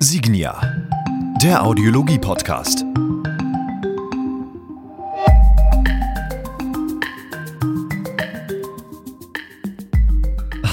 Signia, der Audiologie-Podcast.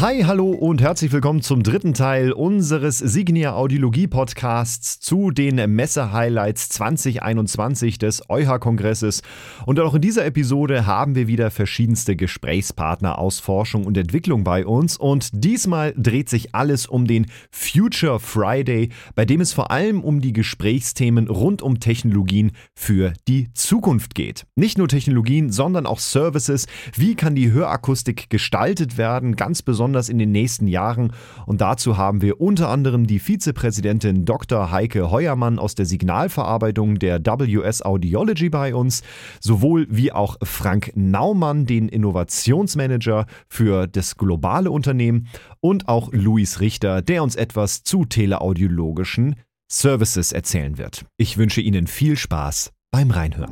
Hi, hallo und herzlich willkommen zum dritten Teil unseres Signia Audiologie Podcasts zu den Messe-Highlights 2021 des EuH-Kongresses. Und auch in dieser Episode haben wir wieder verschiedenste Gesprächspartner aus Forschung und Entwicklung bei uns. Und diesmal dreht sich alles um den Future Friday, bei dem es vor allem um die Gesprächsthemen rund um Technologien für die Zukunft geht. Nicht nur Technologien, sondern auch Services. Wie kann die Hörakustik gestaltet werden? Ganz besonders besonders in den nächsten Jahren. Und dazu haben wir unter anderem die Vizepräsidentin Dr. Heike Heuermann aus der Signalverarbeitung der WS Audiology bei uns, sowohl wie auch Frank Naumann, den Innovationsmanager für das globale Unternehmen und auch Luis Richter, der uns etwas zu teleaudiologischen Services erzählen wird. Ich wünsche Ihnen viel Spaß beim Reinhören.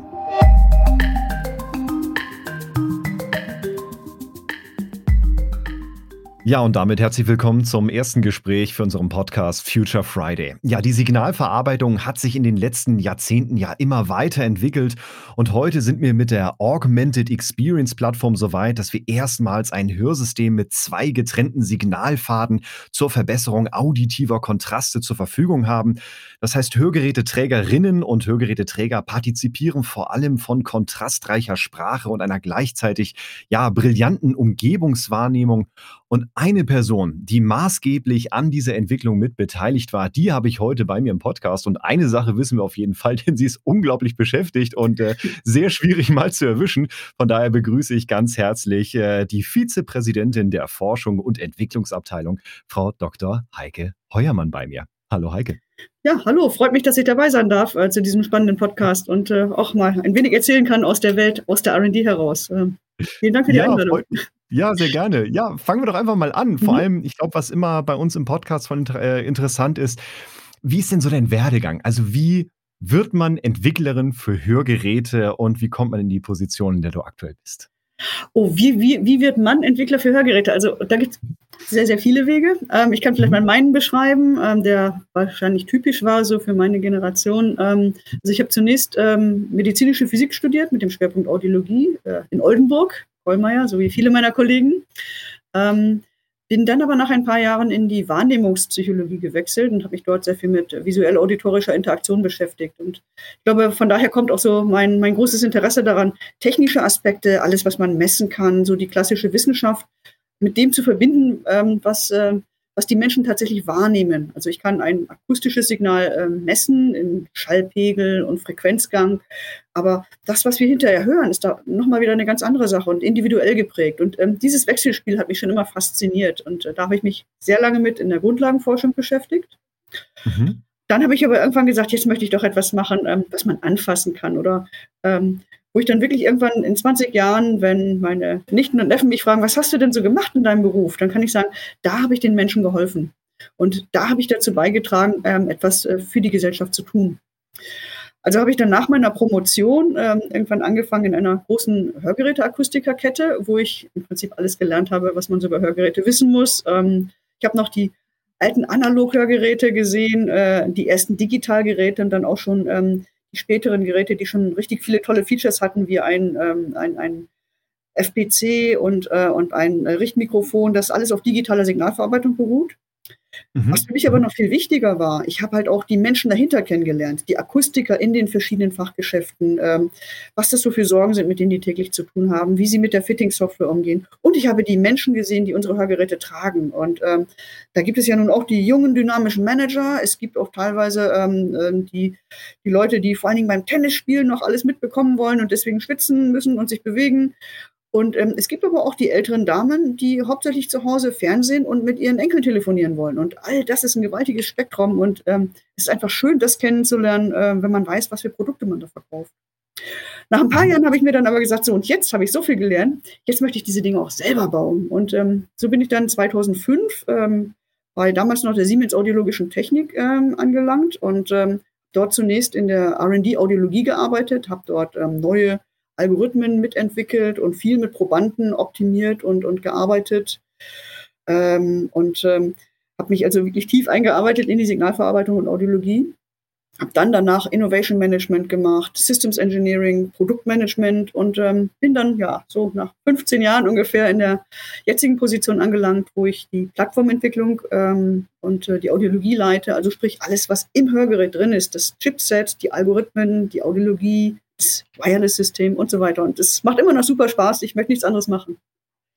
Ja, und damit herzlich willkommen zum ersten Gespräch für unseren Podcast Future Friday. Ja, die Signalverarbeitung hat sich in den letzten Jahrzehnten ja immer weiterentwickelt und heute sind wir mit der Augmented Experience Plattform so weit, dass wir erstmals ein Hörsystem mit zwei getrennten Signalfaden zur Verbesserung auditiver Kontraste zur Verfügung haben. Das heißt, Hörgeräteträgerinnen und Hörgeräteträger partizipieren vor allem von kontrastreicher Sprache und einer gleichzeitig ja brillanten Umgebungswahrnehmung und eine Person, die maßgeblich an dieser Entwicklung mit beteiligt war, die habe ich heute bei mir im Podcast. Und eine Sache wissen wir auf jeden Fall, denn sie ist unglaublich beschäftigt und äh, sehr schwierig mal zu erwischen. Von daher begrüße ich ganz herzlich äh, die Vizepräsidentin der Forschung und Entwicklungsabteilung, Frau Dr. Heike Heuermann bei mir. Hallo Heike. Ja, hallo, freut mich, dass ich dabei sein darf äh, zu diesem spannenden Podcast und äh, auch mal ein wenig erzählen kann aus der Welt, aus der RD heraus. Äh, vielen Dank für die ja, Einladung. Ja, sehr gerne. Ja, fangen wir doch einfach mal an. Vor mhm. allem, ich glaube, was immer bei uns im Podcast von äh, interessant ist, wie ist denn so dein Werdegang? Also wie wird man Entwicklerin für Hörgeräte und wie kommt man in die Position, in der du aktuell bist? Oh, wie, wie, wie wird man Entwickler für Hörgeräte? Also da gibt es sehr, sehr viele Wege. Ähm, ich kann vielleicht mhm. mal meinen beschreiben, ähm, der wahrscheinlich typisch war so für meine Generation. Ähm, also ich habe zunächst ähm, medizinische Physik studiert mit dem Schwerpunkt Audiologie äh, in Oldenburg Kollmeier, so wie viele meiner Kollegen. Ähm, bin dann aber nach ein paar Jahren in die Wahrnehmungspsychologie gewechselt und habe mich dort sehr viel mit visuell-auditorischer Interaktion beschäftigt. Und ich glaube, von daher kommt auch so mein, mein großes Interesse daran, technische Aspekte, alles, was man messen kann, so die klassische Wissenschaft, mit dem zu verbinden, ähm, was äh, was die Menschen tatsächlich wahrnehmen. Also ich kann ein akustisches Signal äh, messen in Schallpegel und Frequenzgang, aber das, was wir hinterher hören, ist da nochmal wieder eine ganz andere Sache und individuell geprägt. Und ähm, dieses Wechselspiel hat mich schon immer fasziniert und äh, da habe ich mich sehr lange mit in der Grundlagenforschung beschäftigt. Mhm. Dann habe ich aber irgendwann gesagt, jetzt möchte ich doch etwas machen, ähm, was man anfassen kann oder ähm, wo ich dann wirklich irgendwann in 20 Jahren, wenn meine Nichten und Neffen mich fragen, was hast du denn so gemacht in deinem Beruf, dann kann ich sagen, da habe ich den Menschen geholfen. Und da habe ich dazu beigetragen, ähm, etwas äh, für die Gesellschaft zu tun. Also habe ich dann nach meiner Promotion ähm, irgendwann angefangen in einer großen Hörgeräteakustikerkette, wo ich im Prinzip alles gelernt habe, was man so über Hörgeräte wissen muss. Ähm, ich habe noch die alten Analog-Hörgeräte gesehen, äh, die ersten Digitalgeräte und dann auch schon ähm, die späteren Geräte, die schon richtig viele tolle Features hatten, wie ein, ähm, ein, ein FPC und, äh, und ein Richtmikrofon, das alles auf digitaler Signalverarbeitung beruht. Mhm. Was für mich aber noch viel wichtiger war, ich habe halt auch die Menschen dahinter kennengelernt, die Akustiker in den verschiedenen Fachgeschäften, ähm, was das so für Sorgen sind, mit denen die täglich zu tun haben, wie sie mit der Fitting-Software umgehen. Und ich habe die Menschen gesehen, die unsere Hörgeräte tragen. Und ähm, da gibt es ja nun auch die jungen dynamischen Manager. Es gibt auch teilweise ähm, ähm die, die Leute, die vor allen Dingen beim Tennisspielen noch alles mitbekommen wollen und deswegen schwitzen müssen und sich bewegen. Und ähm, es gibt aber auch die älteren Damen, die hauptsächlich zu Hause Fernsehen und mit ihren Enkeln telefonieren wollen. Und all das ist ein gewaltiges Spektrum und ähm, es ist einfach schön, das kennenzulernen, äh, wenn man weiß, was für Produkte man da verkauft. Nach ein paar Jahren habe ich mir dann aber gesagt, so und jetzt habe ich so viel gelernt, jetzt möchte ich diese Dinge auch selber bauen. Und ähm, so bin ich dann 2005 ähm, bei damals noch der Siemens Audiologischen Technik ähm, angelangt und ähm, dort zunächst in der R&D Audiologie gearbeitet, habe dort neue Algorithmen mitentwickelt und viel mit Probanden optimiert und, und gearbeitet. Ähm, und ähm, habe mich also wirklich tief eingearbeitet in die Signalverarbeitung und Audiologie habe dann danach Innovation Management gemacht, Systems Engineering, Produktmanagement und ähm, bin dann ja so nach 15 Jahren ungefähr in der jetzigen Position angelangt, wo ich die Plattformentwicklung ähm, und äh, die Audiologie leite, also sprich alles, was im Hörgerät drin ist, das Chipset, die Algorithmen, die Audiologie, Wireless-System und so weiter. Und es macht immer noch super Spaß. Ich möchte nichts anderes machen.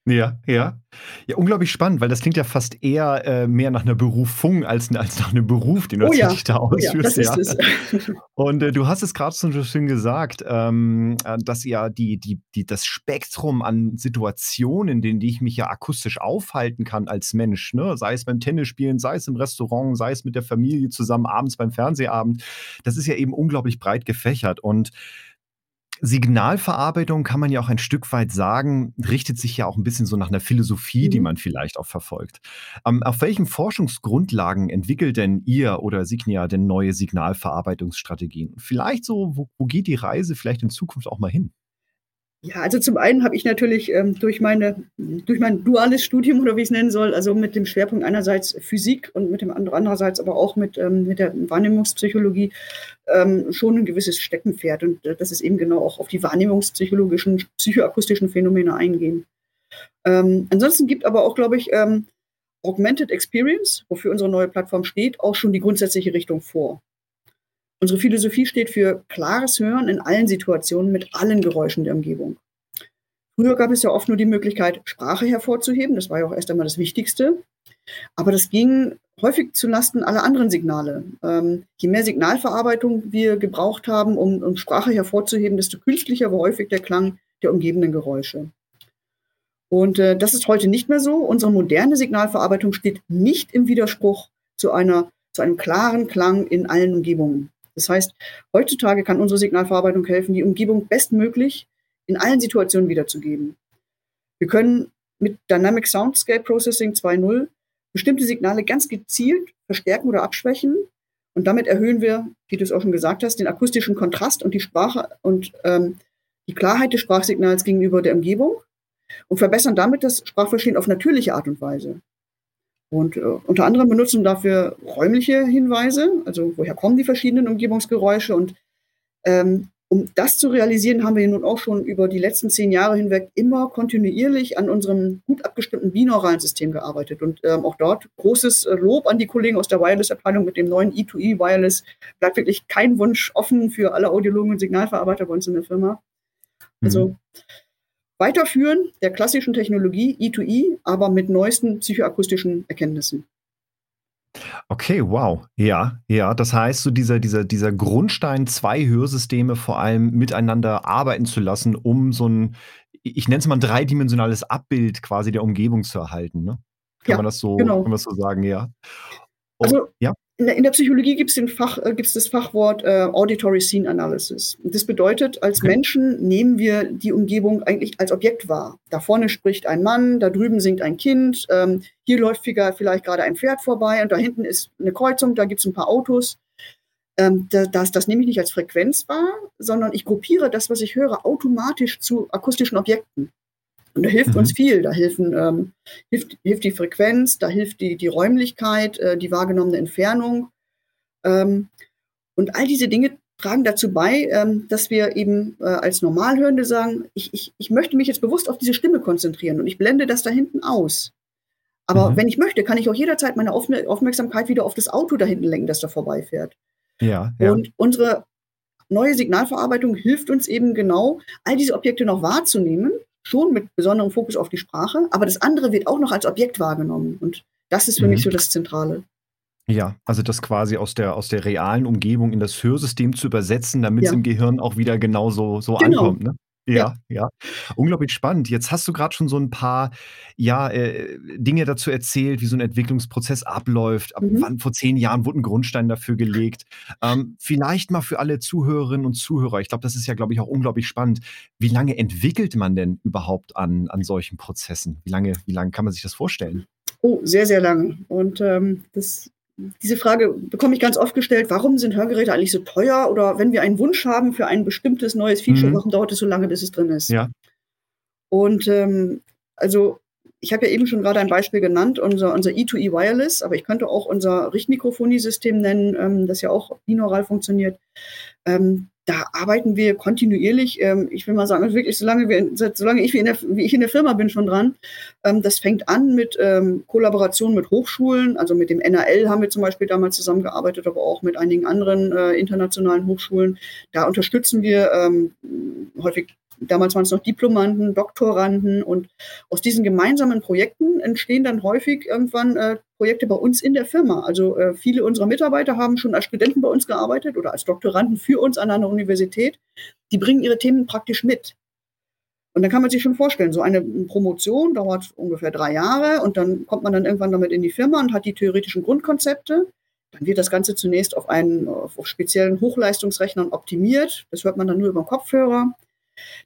Ja, ja. Ja, unglaublich spannend, weil das klingt ja fast eher äh, mehr nach einer Berufung als, als nach einem Beruf, den du oh ja. da ausführst. Oh ja, das ja. Ist es. Und äh, du hast es gerade so schön gesagt, ähm, äh, dass ja die, die, die, das Spektrum an Situationen, in denen ich mich ja akustisch aufhalten kann als Mensch, ne? sei es beim Tennisspielen, sei es im Restaurant, sei es mit der Familie zusammen abends beim Fernsehabend, das ist ja eben unglaublich breit gefächert. Und Signalverarbeitung kann man ja auch ein Stück weit sagen, richtet sich ja auch ein bisschen so nach einer Philosophie, die mhm. man vielleicht auch verfolgt. Ähm, auf welchen Forschungsgrundlagen entwickelt denn ihr oder Signia denn neue Signalverarbeitungsstrategien? Vielleicht so, wo, wo geht die Reise vielleicht in Zukunft auch mal hin? Ja, also zum einen habe ich natürlich ähm, durch, meine, durch mein duales Studium oder wie ich es nennen soll, also mit dem Schwerpunkt einerseits Physik und mit dem andererseits aber auch mit, ähm, mit der Wahrnehmungspsychologie ähm, schon ein gewisses Steckenpferd. Und äh, das ist eben genau auch auf die wahrnehmungspsychologischen, psychoakustischen Phänomene eingehen. Ähm, ansonsten gibt aber auch, glaube ich, ähm, Augmented Experience, wofür unsere neue Plattform steht, auch schon die grundsätzliche Richtung vor. Unsere Philosophie steht für klares Hören in allen Situationen mit allen Geräuschen der Umgebung. Früher gab es ja oft nur die Möglichkeit, Sprache hervorzuheben. Das war ja auch erst einmal das Wichtigste. Aber das ging häufig zulasten aller anderen Signale. Ähm, je mehr Signalverarbeitung wir gebraucht haben, um, um Sprache hervorzuheben, desto künstlicher war häufig der Klang der umgebenden Geräusche. Und äh, das ist heute nicht mehr so. Unsere moderne Signalverarbeitung steht nicht im Widerspruch zu, einer, zu einem klaren Klang in allen Umgebungen. Das heißt, heutzutage kann unsere Signalverarbeitung helfen, die Umgebung bestmöglich in allen Situationen wiederzugeben. Wir können mit Dynamic Soundscape Processing 2.0 bestimmte Signale ganz gezielt verstärken oder abschwächen. Und damit erhöhen wir, wie du es auch schon gesagt hast, den akustischen Kontrast und die Sprache und ähm, die Klarheit des Sprachsignals gegenüber der Umgebung und verbessern damit das Sprachverstehen auf natürliche Art und Weise. Und äh, unter anderem benutzen dafür räumliche Hinweise, also woher kommen die verschiedenen Umgebungsgeräusche. Und ähm, um das zu realisieren, haben wir nun auch schon über die letzten zehn Jahre hinweg immer kontinuierlich an unserem gut abgestimmten binauralen System gearbeitet. Und ähm, auch dort großes äh, Lob an die Kollegen aus der Wireless-Abteilung mit dem neuen E2E Wireless. Bleibt wirklich kein Wunsch offen für alle Audiologen und Signalverarbeiter bei uns in der Firma. Also mhm. Weiterführen der klassischen Technologie E2E, aber mit neuesten psychoakustischen Erkenntnissen. Okay, wow. Ja, ja. Das heißt, so dieser, dieser, dieser Grundstein, zwei Hörsysteme vor allem miteinander arbeiten zu lassen, um so ein, ich nenne es mal ein dreidimensionales Abbild quasi der Umgebung zu erhalten. Ne? Kann ja, man das so, genau. kann man das so sagen, ja. Und, also, ja in der, Psychologie gibt es Fach, äh, gibt's das Fachwort äh, Auditory Scene Analysis. Und das bedeutet, als. Menschen nehmen wir die Umgebung eigentlich als Objekt wahr. Da vorne spricht ein Mann, da drüben singt ein Kind, ähm, hier läuft vielleicht gerade ein Pferd vorbei und da hinten ist eine Kreuzung, da gibt es ein paar Autos. Ähm, das, das nehme ich nicht als Frequenz wahr, sondern ich gruppiere das, was ich höre, automatisch zu akustischen Objekten. Und da hilft mhm. uns viel. Da helfen, ähm, hilft, hilft die Frequenz, da hilft die, die Räumlichkeit, äh, die wahrgenommene Entfernung. Ähm, und all diese Dinge tragen dazu bei, ähm, dass wir eben äh, als Normalhörende sagen, ich, ich, ich möchte mich jetzt bewusst auf diese Stimme konzentrieren und ich blende das da hinten aus. Aber mhm. wenn ich möchte, kann ich auch jederzeit meine Aufmerksamkeit wieder auf das Auto da hinten lenken, das da vorbeifährt. Ja, ja. Und unsere neue Signalverarbeitung hilft uns eben genau, all diese Objekte noch wahrzunehmen schon mit besonderem Fokus auf die Sprache, aber das andere wird auch noch als Objekt wahrgenommen. Und das ist für mhm. mich so das Zentrale. Ja, also das quasi aus der, aus der realen Umgebung in das Hörsystem zu übersetzen, damit es im Gehirn auch wieder genauso so genau. ankommt. Ne? Ja, ja, Unglaublich spannend. Jetzt hast du gerade schon so ein paar ja, äh, Dinge dazu erzählt, wie so ein Entwicklungsprozess abläuft. Ab mhm. wann vor zehn Jahren wurde ein Grundstein dafür gelegt. Ähm, vielleicht mal für alle Zuhörerinnen und Zuhörer, ich glaube, das ist ja, glaube ich, auch unglaublich spannend. Wie lange entwickelt man denn überhaupt an, an solchen Prozessen? Wie lange, wie lange kann man sich das vorstellen? Oh, sehr, sehr lange. Und ähm, das diese Frage bekomme ich ganz oft gestellt, warum sind Hörgeräte eigentlich so teuer? Oder wenn wir einen Wunsch haben für ein bestimmtes neues Feature, mhm. warum dauert es so lange, bis es drin ist? Ja. Und ähm, also ich habe ja eben schon gerade ein Beispiel genannt, unser, unser E2E Wireless, aber ich könnte auch unser Richtmikrofonie-System nennen, ähm, das ja auch binaural funktioniert. Ähm, da arbeiten wir kontinuierlich, ähm, ich will mal sagen, wirklich, solange, wir, solange ich, in der, wie ich in der Firma bin, schon dran. Ähm, das fängt an mit ähm, Kollaboration mit Hochschulen, also mit dem NAL haben wir zum Beispiel damals zusammengearbeitet, aber auch mit einigen anderen äh, internationalen Hochschulen. Da unterstützen wir ähm, häufig damals waren es noch Diplomanden, Doktoranden und aus diesen gemeinsamen Projekten entstehen dann häufig irgendwann äh, Projekte bei uns in der Firma. Also äh, viele unserer Mitarbeiter haben schon als Studenten bei uns gearbeitet oder als Doktoranden für uns an einer Universität. Die bringen ihre Themen praktisch mit. Und dann kann man sich schon vorstellen, so eine Promotion dauert ungefähr drei Jahre und dann kommt man dann irgendwann damit in die Firma und hat die theoretischen Grundkonzepte. Dann wird das Ganze zunächst auf einen auf speziellen Hochleistungsrechnern optimiert. Das hört man dann nur über Kopfhörer.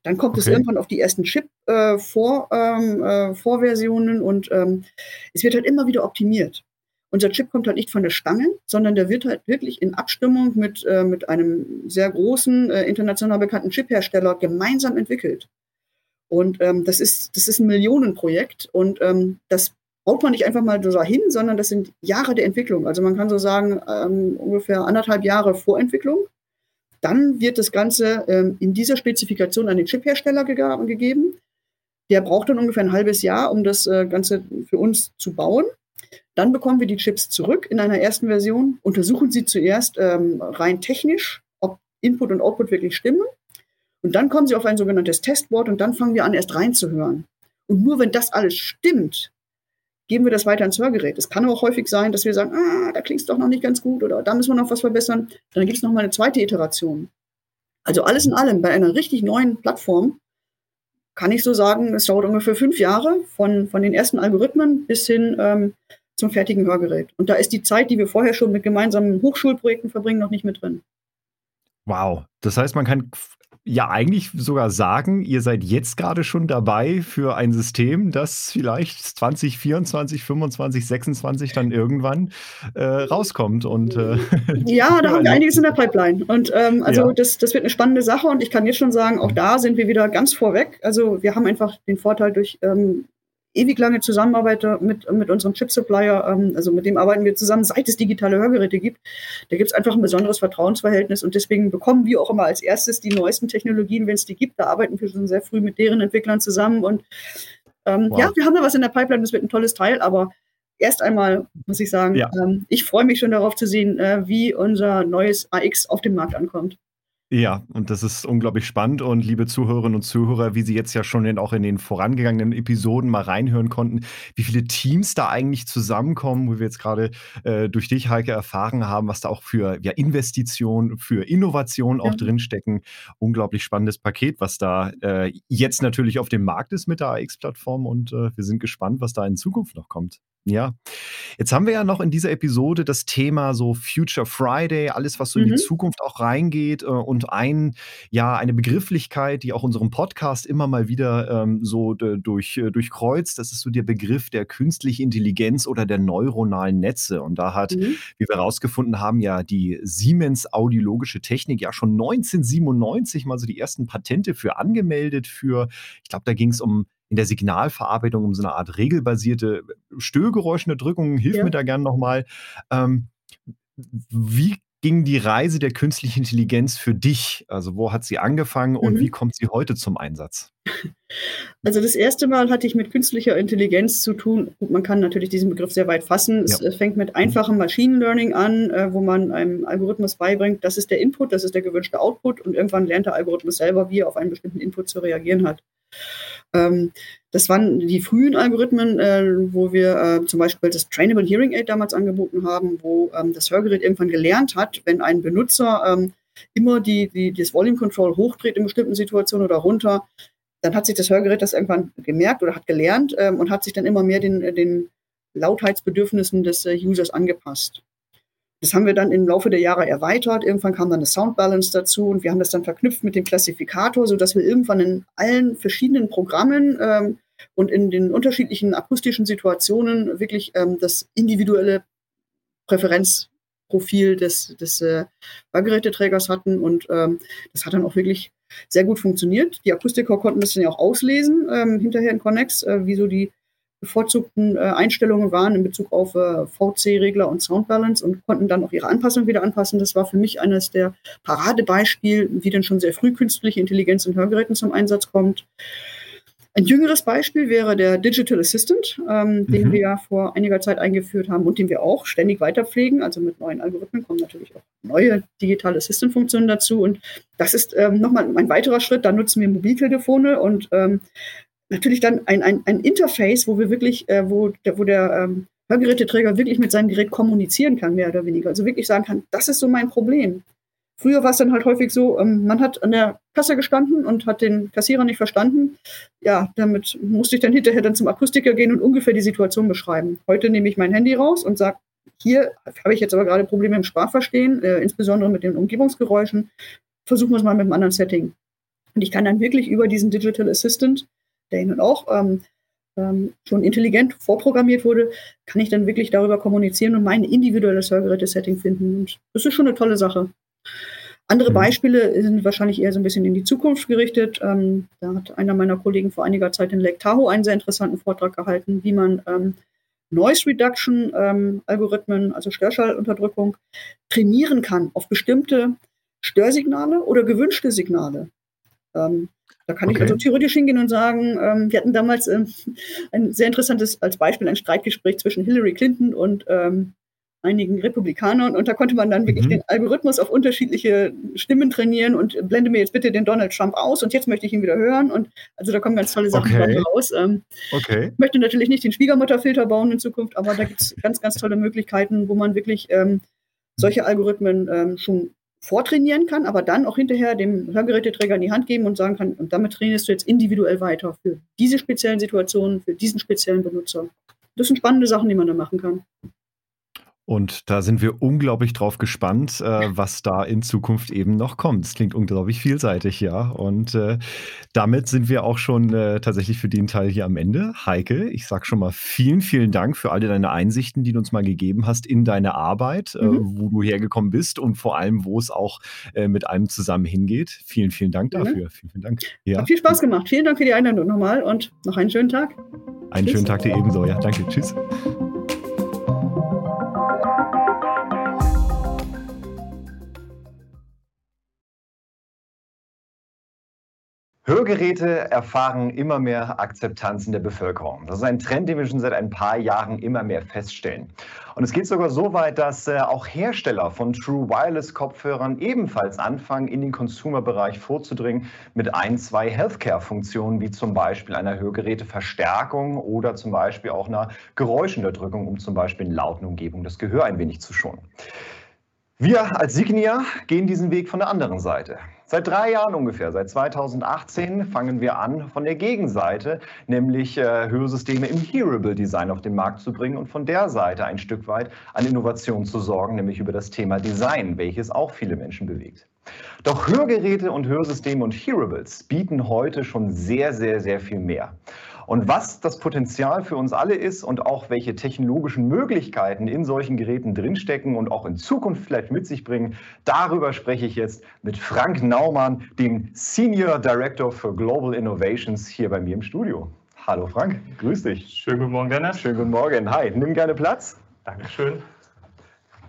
Dann kommt okay. es irgendwann auf die ersten Chip-Vorversionen äh, ähm, äh, und ähm, es wird halt immer wieder optimiert. Unser Chip kommt halt nicht von der Stange, sondern der wird halt wirklich in Abstimmung mit, äh, mit einem sehr großen, äh, international bekannten Chip-Hersteller gemeinsam entwickelt. Und ähm, das, ist, das ist ein Millionenprojekt und ähm, das baut man nicht einfach mal so hin, sondern das sind Jahre der Entwicklung. Also man kann so sagen, ähm, ungefähr anderthalb Jahre Vorentwicklung dann wird das Ganze ähm, in dieser Spezifikation an den Chiphersteller ge gegeben. Der braucht dann ungefähr ein halbes Jahr, um das äh, Ganze für uns zu bauen. Dann bekommen wir die Chips zurück in einer ersten Version, untersuchen sie zuerst ähm, rein technisch, ob Input und Output wirklich stimmen. Und dann kommen sie auf ein sogenanntes Testboard und dann fangen wir an, erst reinzuhören. Und nur wenn das alles stimmt, geben wir das weiter ins Hörgerät. Es kann auch häufig sein, dass wir sagen, ah, da klingt es doch noch nicht ganz gut oder da müssen wir noch was verbessern. Dann gibt es noch mal eine zweite Iteration. Also alles in allem, bei einer richtig neuen Plattform kann ich so sagen, es dauert ungefähr fünf Jahre von, von den ersten Algorithmen bis hin ähm, zum fertigen Hörgerät. Und da ist die Zeit, die wir vorher schon mit gemeinsamen Hochschulprojekten verbringen, noch nicht mit drin. Wow, das heißt, man kann ja eigentlich sogar sagen, ihr seid jetzt gerade schon dabei für ein System, das vielleicht 2024, 25, 26 dann irgendwann äh, rauskommt. Und, äh, ja, da haben wir einiges in der Pipeline. Und ähm, also ja. das, das wird eine spannende Sache und ich kann jetzt schon sagen, auch da sind wir wieder ganz vorweg. Also wir haben einfach den Vorteil durch ähm, ewig lange Zusammenarbeit mit, mit unserem Chip-Supplier, ähm, also mit dem arbeiten wir zusammen, seit es digitale Hörgeräte gibt. Da gibt es einfach ein besonderes Vertrauensverhältnis und deswegen bekommen wir auch immer als erstes die neuesten Technologien, wenn es die gibt. Da arbeiten wir schon sehr früh mit deren Entwicklern zusammen und ähm, wow. ja, wir haben da was in der Pipeline, das wird ein tolles Teil, aber erst einmal muss ich sagen, ja. ähm, ich freue mich schon darauf zu sehen, äh, wie unser neues AX auf dem Markt ankommt. Ja, und das ist unglaublich spannend. Und liebe Zuhörerinnen und Zuhörer, wie Sie jetzt ja schon in, auch in den vorangegangenen Episoden mal reinhören konnten, wie viele Teams da eigentlich zusammenkommen, wo wir jetzt gerade äh, durch dich, Heike, erfahren haben, was da auch für ja, Investitionen, für Innovation auch ja. drinstecken. Unglaublich spannendes Paket, was da äh, jetzt natürlich auf dem Markt ist mit der AX-Plattform. Und äh, wir sind gespannt, was da in Zukunft noch kommt. Ja, jetzt haben wir ja noch in dieser Episode das Thema so Future Friday, alles, was so in die mhm. Zukunft auch reingeht äh, und ein, ja, eine Begrifflichkeit, die auch unseren Podcast immer mal wieder ähm, so durch, äh, durchkreuzt. Das ist so der Begriff der künstlichen Intelligenz oder der neuronalen Netze. Und da hat, Mhm. wie wir herausgefunden haben, ja die Siemens Audiologische Technik ja schon 1997 mal so die ersten Patente für angemeldet für, ich glaube, da ging es um in der Signalverarbeitung um so eine Art regelbasierte Störgeräuschunterdrückung. Hilf ja. mir da gern nochmal. Ähm, wie ging die Reise der künstlichen Intelligenz für dich? Also wo hat sie angefangen und mhm. wie kommt sie heute zum Einsatz? Also das erste Mal hatte ich mit künstlicher Intelligenz zu tun. man kann natürlich diesen Begriff sehr weit fassen. Ja. Es fängt mit einfachem Machine Learning an, äh, wo man einem Algorithmus beibringt, das ist der Input, das ist der gewünschte Output und irgendwann lernt der Algorithmus selber, wie er auf einen bestimmten Input zu reagieren hat. Ähm, das waren die frühen Algorithmen, äh, wo wir äh, zum Beispiel das Trainable Hearing Aid damals angeboten haben, wo ähm, das Hörgerät irgendwann gelernt hat, wenn ein Benutzer ähm, immer die, die, das Volume Control hochdreht in bestimmten Situationen oder runter, dann hat sich das Hörgerät das irgendwann gemerkt oder hat gelernt ähm, und hat sich dann immer mehr den, den Lautheitsbedürfnissen des äh, Users angepasst. Das haben wir dann im Laufe der Jahre erweitert. Irgendwann kam dann eine Sound Balance dazu und wir haben das dann verknüpft mit dem Klassifikator, sodass wir irgendwann in allen verschiedenen Programmen ähm, und in den unterschiedlichen akustischen Situationen wirklich ähm, das individuelle Präferenzprofil des, des äh, Hörgeräteträgers hatten. Und ähm, das hat dann auch wirklich sehr gut funktioniert. Die Akustiker konnten das dann ja auch auslesen, ähm, hinterher in Connex, äh, wie so die bevorzugten äh, Einstellungen waren in Bezug auf äh, VC-Regler und Sound Balance und konnten dann auch ihre Anpassung wieder anpassen. Das war für mich eines der Paradebeispiele, wie denn schon sehr früh künstliche Intelligenz in Hörgeräten zum Einsatz kommt. Ein jüngeres Beispiel wäre der Digital Assistant, ähm, den mhm. wir ja vor einiger Zeit eingeführt haben und den wir auch ständig weiterpflegen. Also mit neuen Algorithmen kommen natürlich auch neue digitale Assistant-Funktionen dazu. Und das ist ähm, nochmal ein weiterer Schritt. Da nutzen wir Mobiltelefone und ähm, natürlich dann ein, ein, ein Interface, wo wir wirklich, äh, wo der, wo der ähm, Hörgeräteträger wirklich mit seinem Gerät kommunizieren kann, mehr oder weniger. Also wirklich sagen kann, das ist so mein Problem. Früher war es dann halt häufig so, ähm, man hat an der Kasse gestanden und hat den Kassierer nicht verstanden. Ja, damit musste ich dann hinterher dann zum Akustiker gehen und ungefähr die Situation beschreiben. Heute nehme ich mein Handy raus und sage, hier habe ich jetzt aber gerade Probleme im Sprachverstehen, äh, insbesondere mit den Umgebungsgeräuschen. Versuchen wir es mal mit einem anderen Setting. Und ich kann dann wirklich über diesen Digital Assistant, der nun auch ähm, ähm, schon intelligent vorprogrammiert wurde, kann ich dann wirklich darüber kommunizieren und mein individuelles Hörgeräte-Setting finden. Und das ist schon eine tolle Sache. Andere mhm. Beispiele sind wahrscheinlich eher so ein bisschen in die Zukunft gerichtet. Ähm, da hat einer meiner Kollegen vor einiger Zeit in Lake Tahoe einen sehr interessanten Vortrag gehalten, wie man ähm, Noise Reduction ähm, Algorithmen, also Störschallunterdrückung, trainieren kann auf bestimmte Störsignale oder gewünschte Signale. Ähm, da kann okay. ich also theoretisch hingehen und sagen, ähm, wir hatten damals ähm, ein sehr interessantes, als Beispiel ein Streitgespräch zwischen Hillary Clinton und ähm, einigen Republikanern und da konnte man dann wirklich mhm. den Algorithmus auf unterschiedliche Stimmen trainieren und blende mir jetzt bitte den Donald Trump aus und jetzt möchte ich ihn wieder hören und also da kommen ganz tolle Sachen okay. raus. Ähm, okay. Ich möchte natürlich nicht den Schwiegermutterfilter bauen in Zukunft, aber da gibt es ganz, ganz tolle Möglichkeiten, wo man wirklich ähm, solche Algorithmen ähm, schon vortrainieren kann, aber dann auch hinterher dem Hörgeräteträger in die Hand geben und sagen kann, und damit trainierst du jetzt individuell weiter für diese speziellen Situationen, für diesen speziellen Benutzer. Das sind spannende Sachen, die man da machen kann. Und da sind wir unglaublich drauf gespannt, äh, was da in Zukunft eben noch kommt. Es klingt unglaublich vielseitig, ja. Und äh, damit sind wir auch schon äh, tatsächlich für den Teil hier am Ende. Heike, ich sage schon mal vielen, vielen Dank für alle deine Einsichten, die du uns mal gegeben hast in deine Arbeit, äh, mhm. wo du hergekommen bist und vor allem, wo es auch äh, mit einem zusammen hingeht. Vielen, vielen Dank dafür. Vielen, vielen Dank. Ja. Hat viel Spaß gemacht. Vielen Dank für die Einladung nochmal und noch einen schönen Tag. Einen Tschüss. schönen Tag dir ebenso. Ja, danke. Tschüss. Hörgeräte erfahren immer mehr Akzeptanz in der Bevölkerung. Das ist ein Trend, den wir schon seit ein paar Jahren immer mehr feststellen. Und es geht sogar so weit, dass äh, auch Hersteller von True Wireless Kopfhörern ebenfalls anfangen, in den Consumer-Bereich vorzudringen mit ein, zwei Healthcare-Funktionen, wie zum Beispiel einer Hörgeräteverstärkung oder zum Beispiel auch einer Geräuschunterdrückung, um zum Beispiel in lauten Umgebungen das Gehör ein wenig zu schonen. Wir als Signia gehen diesen Weg von der anderen Seite. Seit drei Jahren ungefähr, seit 2018, fangen wir an, von der Gegenseite, nämlich äh, Hörsysteme im Hearable Design auf den Markt zu bringen und von der Seite ein Stück weit an Innovation zu sorgen, nämlich über das Thema Design, welches auch viele Menschen bewegt. Doch Hörgeräte und Hörsysteme und Hearables bieten heute schon sehr, sehr, sehr viel mehr. Und was das Potenzial für uns alle ist und auch welche technologischen Möglichkeiten in solchen Geräten drinstecken und auch in Zukunft vielleicht mit sich bringen, darüber spreche ich jetzt mit Frank Naumann, dem Senior Director für Global Innovations hier bei mir im Studio. Hallo Frank, grüß dich. Schönen guten Morgen, Dennis. Schönen guten Morgen. Hi, nimm gerne Platz. Dankeschön.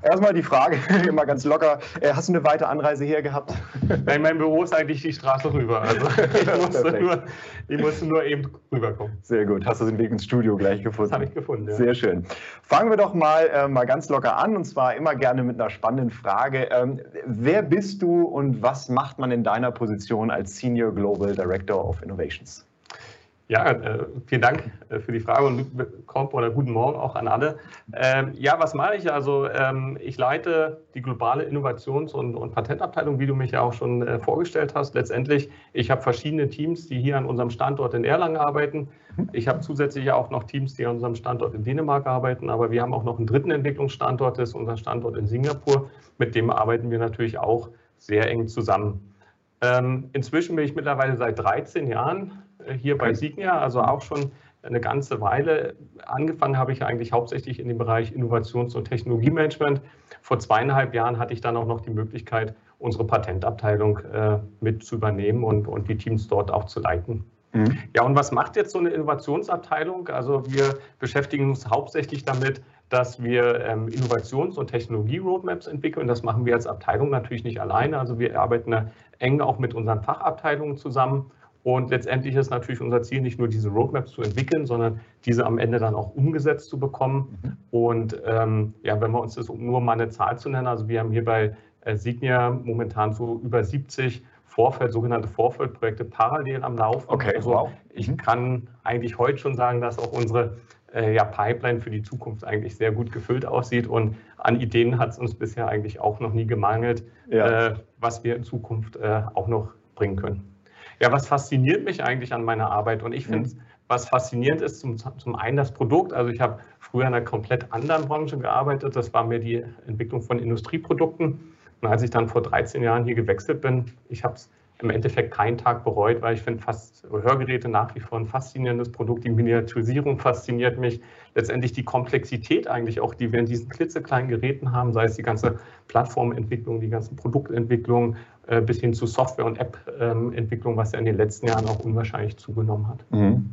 Erstmal die Frage, immer ganz locker. Äh, hast du eine weite Anreise her gehabt? Nein, mein Büro ist eigentlich die Straße rüber. Also ich musste, nur, ich musste nur eben rüberkommen. Sehr gut. Hast du den Weg ins Studio gleich gefunden? Das habe ich gefunden, ja. Sehr schön. Fangen wir doch mal, äh, mal ganz locker an und zwar immer gerne mit einer spannenden Frage. Ähm, wer bist du und was macht man in deiner Position als Senior Global Director of Innovations? Ja, äh, vielen Dank äh, für die Frage und Komp oder guten Morgen auch an alle. Ähm, ja, was mache ich? Also ähm, ich leite die globale Innovations- und, und, Patentabteilung, wie du mich ja auch schon äh, vorgestellt hast. Letztendlich, ich habe verschiedene Teams, die hier an unserem Standort in Erlangen arbeiten. Ich habe zusätzlich auch noch Teams, die an unserem Standort in Dänemark arbeiten, aber wir haben auch noch einen dritten Entwicklungsstandort, das ist unser Standort in Singapur. Mit dem arbeiten wir natürlich auch sehr eng zusammen. Ähm, inzwischen bin ich mittlerweile seit 13 Jahren hier bei Signia, also auch schon eine ganze Weile. Angefangen habe ich eigentlich hauptsächlich in dem Bereich Innovations- und Technologiemanagement. Vor zweieinhalb Jahren hatte ich dann auch noch die Möglichkeit, unsere Patentabteilung äh, mit zu übernehmen und, und die Teams dort auch zu leiten. Mhm. Ja, und was macht jetzt so eine Innovationsabteilung? Also wir beschäftigen uns hauptsächlich damit, dass wir ähm, Innovations- und Technologie-Roadmaps entwickeln. Das machen wir als Abteilung natürlich nicht alleine. Also wir arbeiten eng auch mit unseren Fachabteilungen zusammen. Und letztendlich ist natürlich unser Ziel, nicht nur diese Roadmaps zu entwickeln, sondern diese am Ende dann auch umgesetzt zu bekommen. Mhm. Und ähm, ja, wenn wir uns das, um nur mal eine Zahl zu nennen, also wir haben hier bei äh, Signia momentan so über 70 Vorfeld, sogenannte Vorfeldprojekte parallel am Laufen. Okay, also wow. ich mhm. kann eigentlich heute schon sagen, dass auch unsere äh, ja, Pipeline für die Zukunft eigentlich sehr gut gefüllt aussieht. Und an Ideen hat es uns bisher eigentlich auch noch nie gemangelt, ja. äh, was wir in Zukunft äh, auch noch bringen können. Ja, was fasziniert mich eigentlich an meiner Arbeit? Und ich finde, mhm. was faszinierend ist, zum, zum einen das Produkt. Also ich habe früher in einer komplett anderen Branche gearbeitet. Das war mir die Entwicklung von Industrieprodukten. Und als ich dann vor 13 Jahren hier gewechselt bin, ich habe es im Endeffekt keinen Tag bereut, weil ich finde fast Hörgeräte nach wie vor ein faszinierendes Produkt. Die Miniaturisierung fasziniert mich. Letztendlich die Komplexität eigentlich auch, die wir in diesen klitzekleinen Geräten haben, sei es die ganze Plattformentwicklung, die ganzen Produktentwicklung äh, bis hin zu Software- und App-Entwicklung, was ja in den letzten Jahren auch unwahrscheinlich zugenommen hat. Mhm.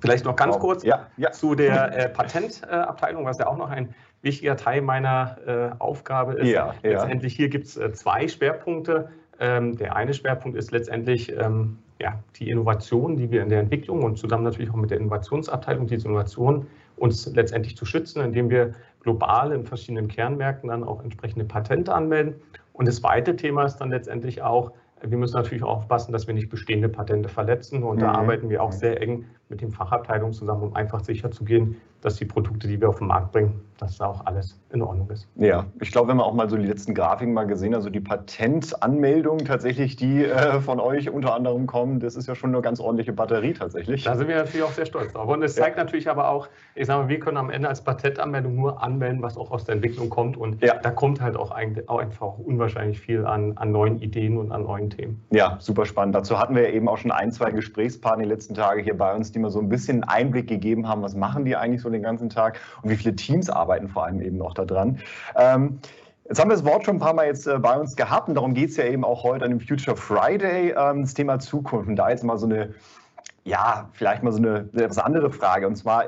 Vielleicht noch ganz kurz ja, ja. zu der äh, Patentabteilung, was ja auch noch ein wichtiger Teil meiner äh, Aufgabe ist. Ja, Letztendlich hier gibt es zwei Schwerpunkte. Ähm, der eine Schwerpunkt ist letztendlich ähm, ja, die Innovation, die wir in der Entwicklung und zusammen natürlich auch mit der Innovationsabteilung, diese Innovation uns letztendlich zu schützen, indem wir global in verschiedenen Kernmärkten dann auch entsprechende Patente anmelden. Und das zweite Thema ist dann letztendlich auch, wir müssen natürlich auch aufpassen, dass wir nicht bestehende Patente verletzen. Und da mhm. arbeiten wir auch mhm. sehr eng mit den Fachabteilungen zusammen, um einfach sicherzugehen, dass die Produkte, die wir auf den Markt bringen, dass da auch alles in Ordnung ist. Ja, ich glaube, wenn man auch mal so die letzten Grafiken mal gesehen, also die Patentanmeldungen tatsächlich, die äh, von euch unter anderem kommen, das ist ja schon eine ganz ordentliche Batterie tatsächlich. Da sind wir natürlich auch sehr stolz drauf. Und es zeigt ja. natürlich aber auch, ich sage mal, wir können am Ende als Patentanmeldung nur anmelden, was auch aus der Entwicklung kommt. Und ja. da kommt halt auch, auch einfach unwahrscheinlich viel an, an neuen Ideen und an neuen Themen. Ja, super spannend. Dazu hatten wir eben auch schon ein, zwei Gesprächspartner die letzten Tage hier bei uns, die mal so ein bisschen Einblick gegeben haben, was machen die eigentlich so den ganzen Tag und wie viele Teams arbeiten vor allem eben noch daran. Ähm, Jetzt haben wir das Wort schon ein paar Mal jetzt äh, bei uns gehabt und darum geht es ja eben auch heute an dem Future Friday, ähm, das Thema Zukunft. Und da jetzt mal so eine, ja, vielleicht mal so eine etwas andere Frage. Und zwar,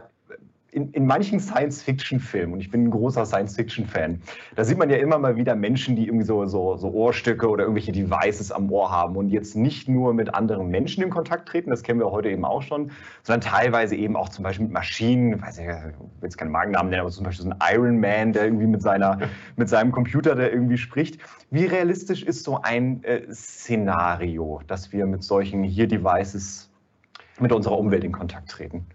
in, in manchen Science-Fiction-Filmen, und ich bin ein großer Science-Fiction-Fan, da sieht man ja immer mal wieder Menschen, die irgendwie so, so, so Ohrstücke oder irgendwelche Devices am Ohr haben und jetzt nicht nur mit anderen Menschen in Kontakt treten, das kennen wir heute eben auch schon, sondern teilweise eben auch zum Beispiel mit Maschinen, weiß ich, ich will jetzt keinen Markennamen nennen, aber zum Beispiel so ein Iron Man, der irgendwie mit, seiner, mit seinem Computer, der irgendwie spricht. Wie realistisch ist so ein äh, Szenario, dass wir mit solchen hier Devices mit unserer Umwelt in Kontakt treten?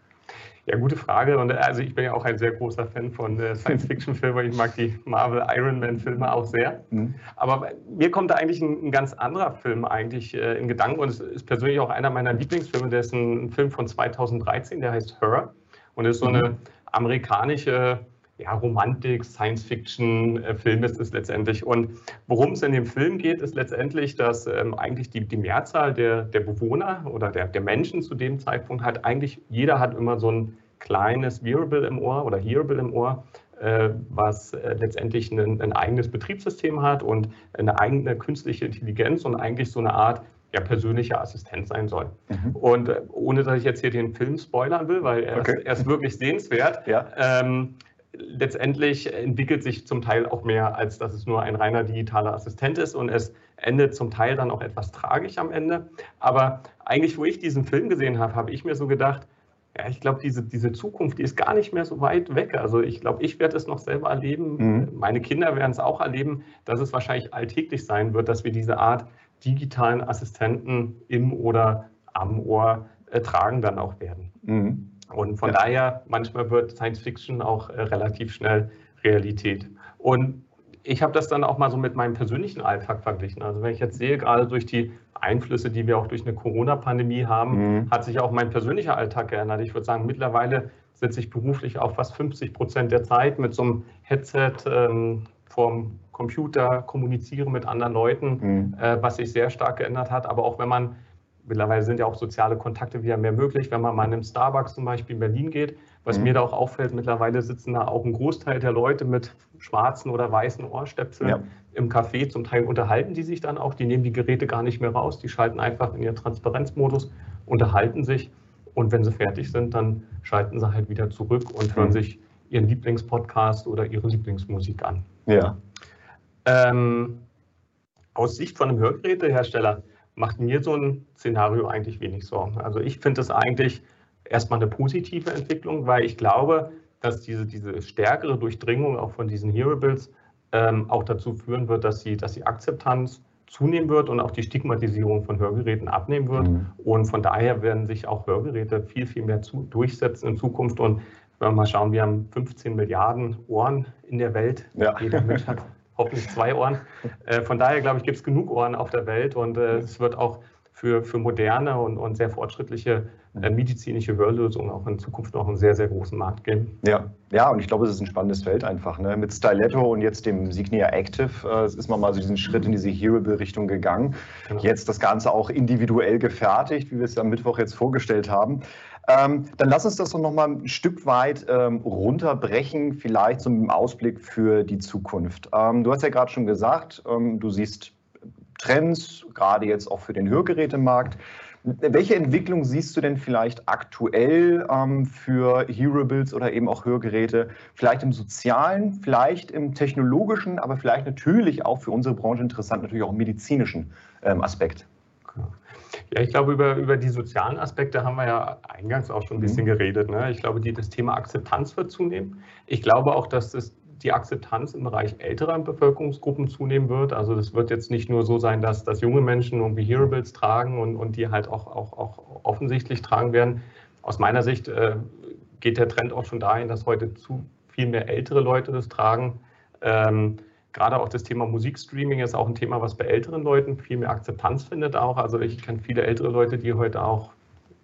Ja, gute Frage. Und also ich bin ja auch ein sehr großer Fan von äh, Science-Fiction-Filmen. Ich mag die Marvel Iron Man-Filme auch sehr. Mhm. Aber mir kommt da eigentlich ein, ein ganz anderer Film eigentlich äh, in Gedanken. Und es ist persönlich auch einer meiner Lieblingsfilme. Der ist ein Film von 2013, der heißt Her. Und ist so mhm. eine amerikanische ja, Romantik, Science-Fiction-Film ist es letztendlich. Und worum es in dem Film geht, ist letztendlich, dass ähm, eigentlich die, die Mehrzahl der, der Bewohner oder der, der Menschen zu dem Zeitpunkt hat, eigentlich jeder hat immer so ein kleines Wearable im Ohr oder Hearable im Ohr, äh, was äh, letztendlich ein, ein, eigenes Betriebssystem hat und eine eigene künstliche Intelligenz und eigentlich so eine Art ja, persönlicher Assistent sein soll. Mhm. Und äh, ohne dass ich jetzt hier den Film spoilern will, weil er, okay. ist, er ist wirklich sehenswert, ja. ähm, letztendlich entwickelt sich zum Teil auch mehr, als dass es nur ein reiner digitaler Assistent ist und es endet zum Teil dann auch etwas tragisch am Ende. Aber eigentlich, wo ich diesen Film gesehen habe, habe ich mir so gedacht, ja, ich glaube, diese, diese Zukunft, die ist gar nicht mehr so weit weg. Also ich glaube, ich werde es noch selber erleben, mhm. meine Kinder werden es auch erleben, dass es wahrscheinlich alltäglich sein wird, dass wir diese Art digitalen Assistenten im oder am Ohr äh, tragen dann auch werden. Mhm. Und von ja. daher, manchmal wird Science Fiction auch äh, relativ schnell Realität. Und ich habe das dann auch mal so mit meinem persönlichen Alltag verglichen. Also wenn ich jetzt sehe, gerade durch die Einflüsse, die wir auch durch eine Corona-Pandemie haben, mhm. hat sich auch mein persönlicher Alltag geändert. Ich würde sagen, mittlerweile sitze ich beruflich auf fast 50 Prozent der Zeit mit so einem Headset ähm, vorm Computer, kommuniziere mit anderen Leuten, mhm. äh, was sich sehr stark geändert hat. Aber auch wenn man mittlerweile sind ja auch soziale Kontakte wieder mehr möglich, wenn man mal in einem Starbucks zum Beispiel in Berlin geht. Was mhm. mir da auch auffällt, mittlerweile sitzen da auch ein Großteil der Leute mit schwarzen oder weißen Ohrstöpseln ja. im Café. Zum Teil unterhalten die sich dann auch, die nehmen die Geräte gar nicht mehr raus, die schalten einfach in ihren Transparenzmodus unterhalten sich und wenn sie fertig sind, dann schalten sie halt wieder zurück und hören mhm. sich ihren Lieblingspodcast oder ihre Lieblingsmusik an. Ja. Ähm, aus Sicht von einem Hörgerätehersteller macht mir so ein Szenario eigentlich wenig Sorgen. Also ich finde es eigentlich erstmal eine positive Entwicklung, weil ich glaube, dass diese, diese stärkere Durchdringung auch von diesen Hearables ähm, auch dazu führen wird, dass die, dass die Akzeptanz zunehmen wird und auch die Stigmatisierung von Hörgeräten abnehmen wird. Mhm. Und von daher werden sich auch Hörgeräte viel, viel mehr zu, durchsetzen in Zukunft. Und wenn wir mal schauen, wir haben 15 Milliarden Ohren in der Welt. Ja. Jeder Mensch hat hoffentlich zwei Ohren. Äh, von daher, glaube ich, gibt es genug Ohren auf der Welt und äh, es wird auch für, für moderne und, und sehr fortschrittliche äh, medizinische Hörlösungen auch in Zukunft noch einen sehr, sehr großen Markt geben. Ja, ja und ich glaube, es ist ein spannendes Feld einfach. Ne? Mit Styletto und jetzt dem Signia Active äh, ist man mal so diesen Schritt in diese Hearable-Richtung gegangen. Genau. Jetzt das Ganze auch individuell gefertigt, wie wir es am Mittwoch jetzt vorgestellt haben. Ähm, dann lass uns das doch nochmal ein Stück weit ähm, runterbrechen, vielleicht zum Ausblick für die Zukunft. Ähm, du hast ja gerade schon gesagt, ähm, du siehst Trends, gerade jetzt auch für den Hörgerätemarkt. Welche Entwicklung siehst du denn vielleicht aktuell ähm, für Hearables oder eben auch Hörgeräte? Vielleicht im sozialen, vielleicht im technologischen, aber vielleicht natürlich auch für unsere Branche interessant, natürlich auch im medizinischen ähm, Aspekt. Ja, ich glaube, über, über die sozialen Aspekte haben wir ja eingangs auch schon ein bisschen mhm. geredet. Ne? Ich glaube, die, das Thema Akzeptanz wird zunehmen. Ich glaube auch, dass das die Akzeptanz im Bereich älterer Bevölkerungsgruppen zunehmen wird. Also es wird jetzt nicht nur so sein, dass, dass junge Menschen irgendwie Hearables tragen und, und die halt auch, auch, auch offensichtlich tragen werden. Aus meiner Sicht äh, geht der Trend auch schon dahin, dass heute zu viel mehr ältere Leute das tragen. Ähm, gerade auch das Thema Musikstreaming ist auch ein Thema, was bei älteren Leuten viel mehr Akzeptanz findet auch. Also ich kenne viele ältere Leute, die heute auch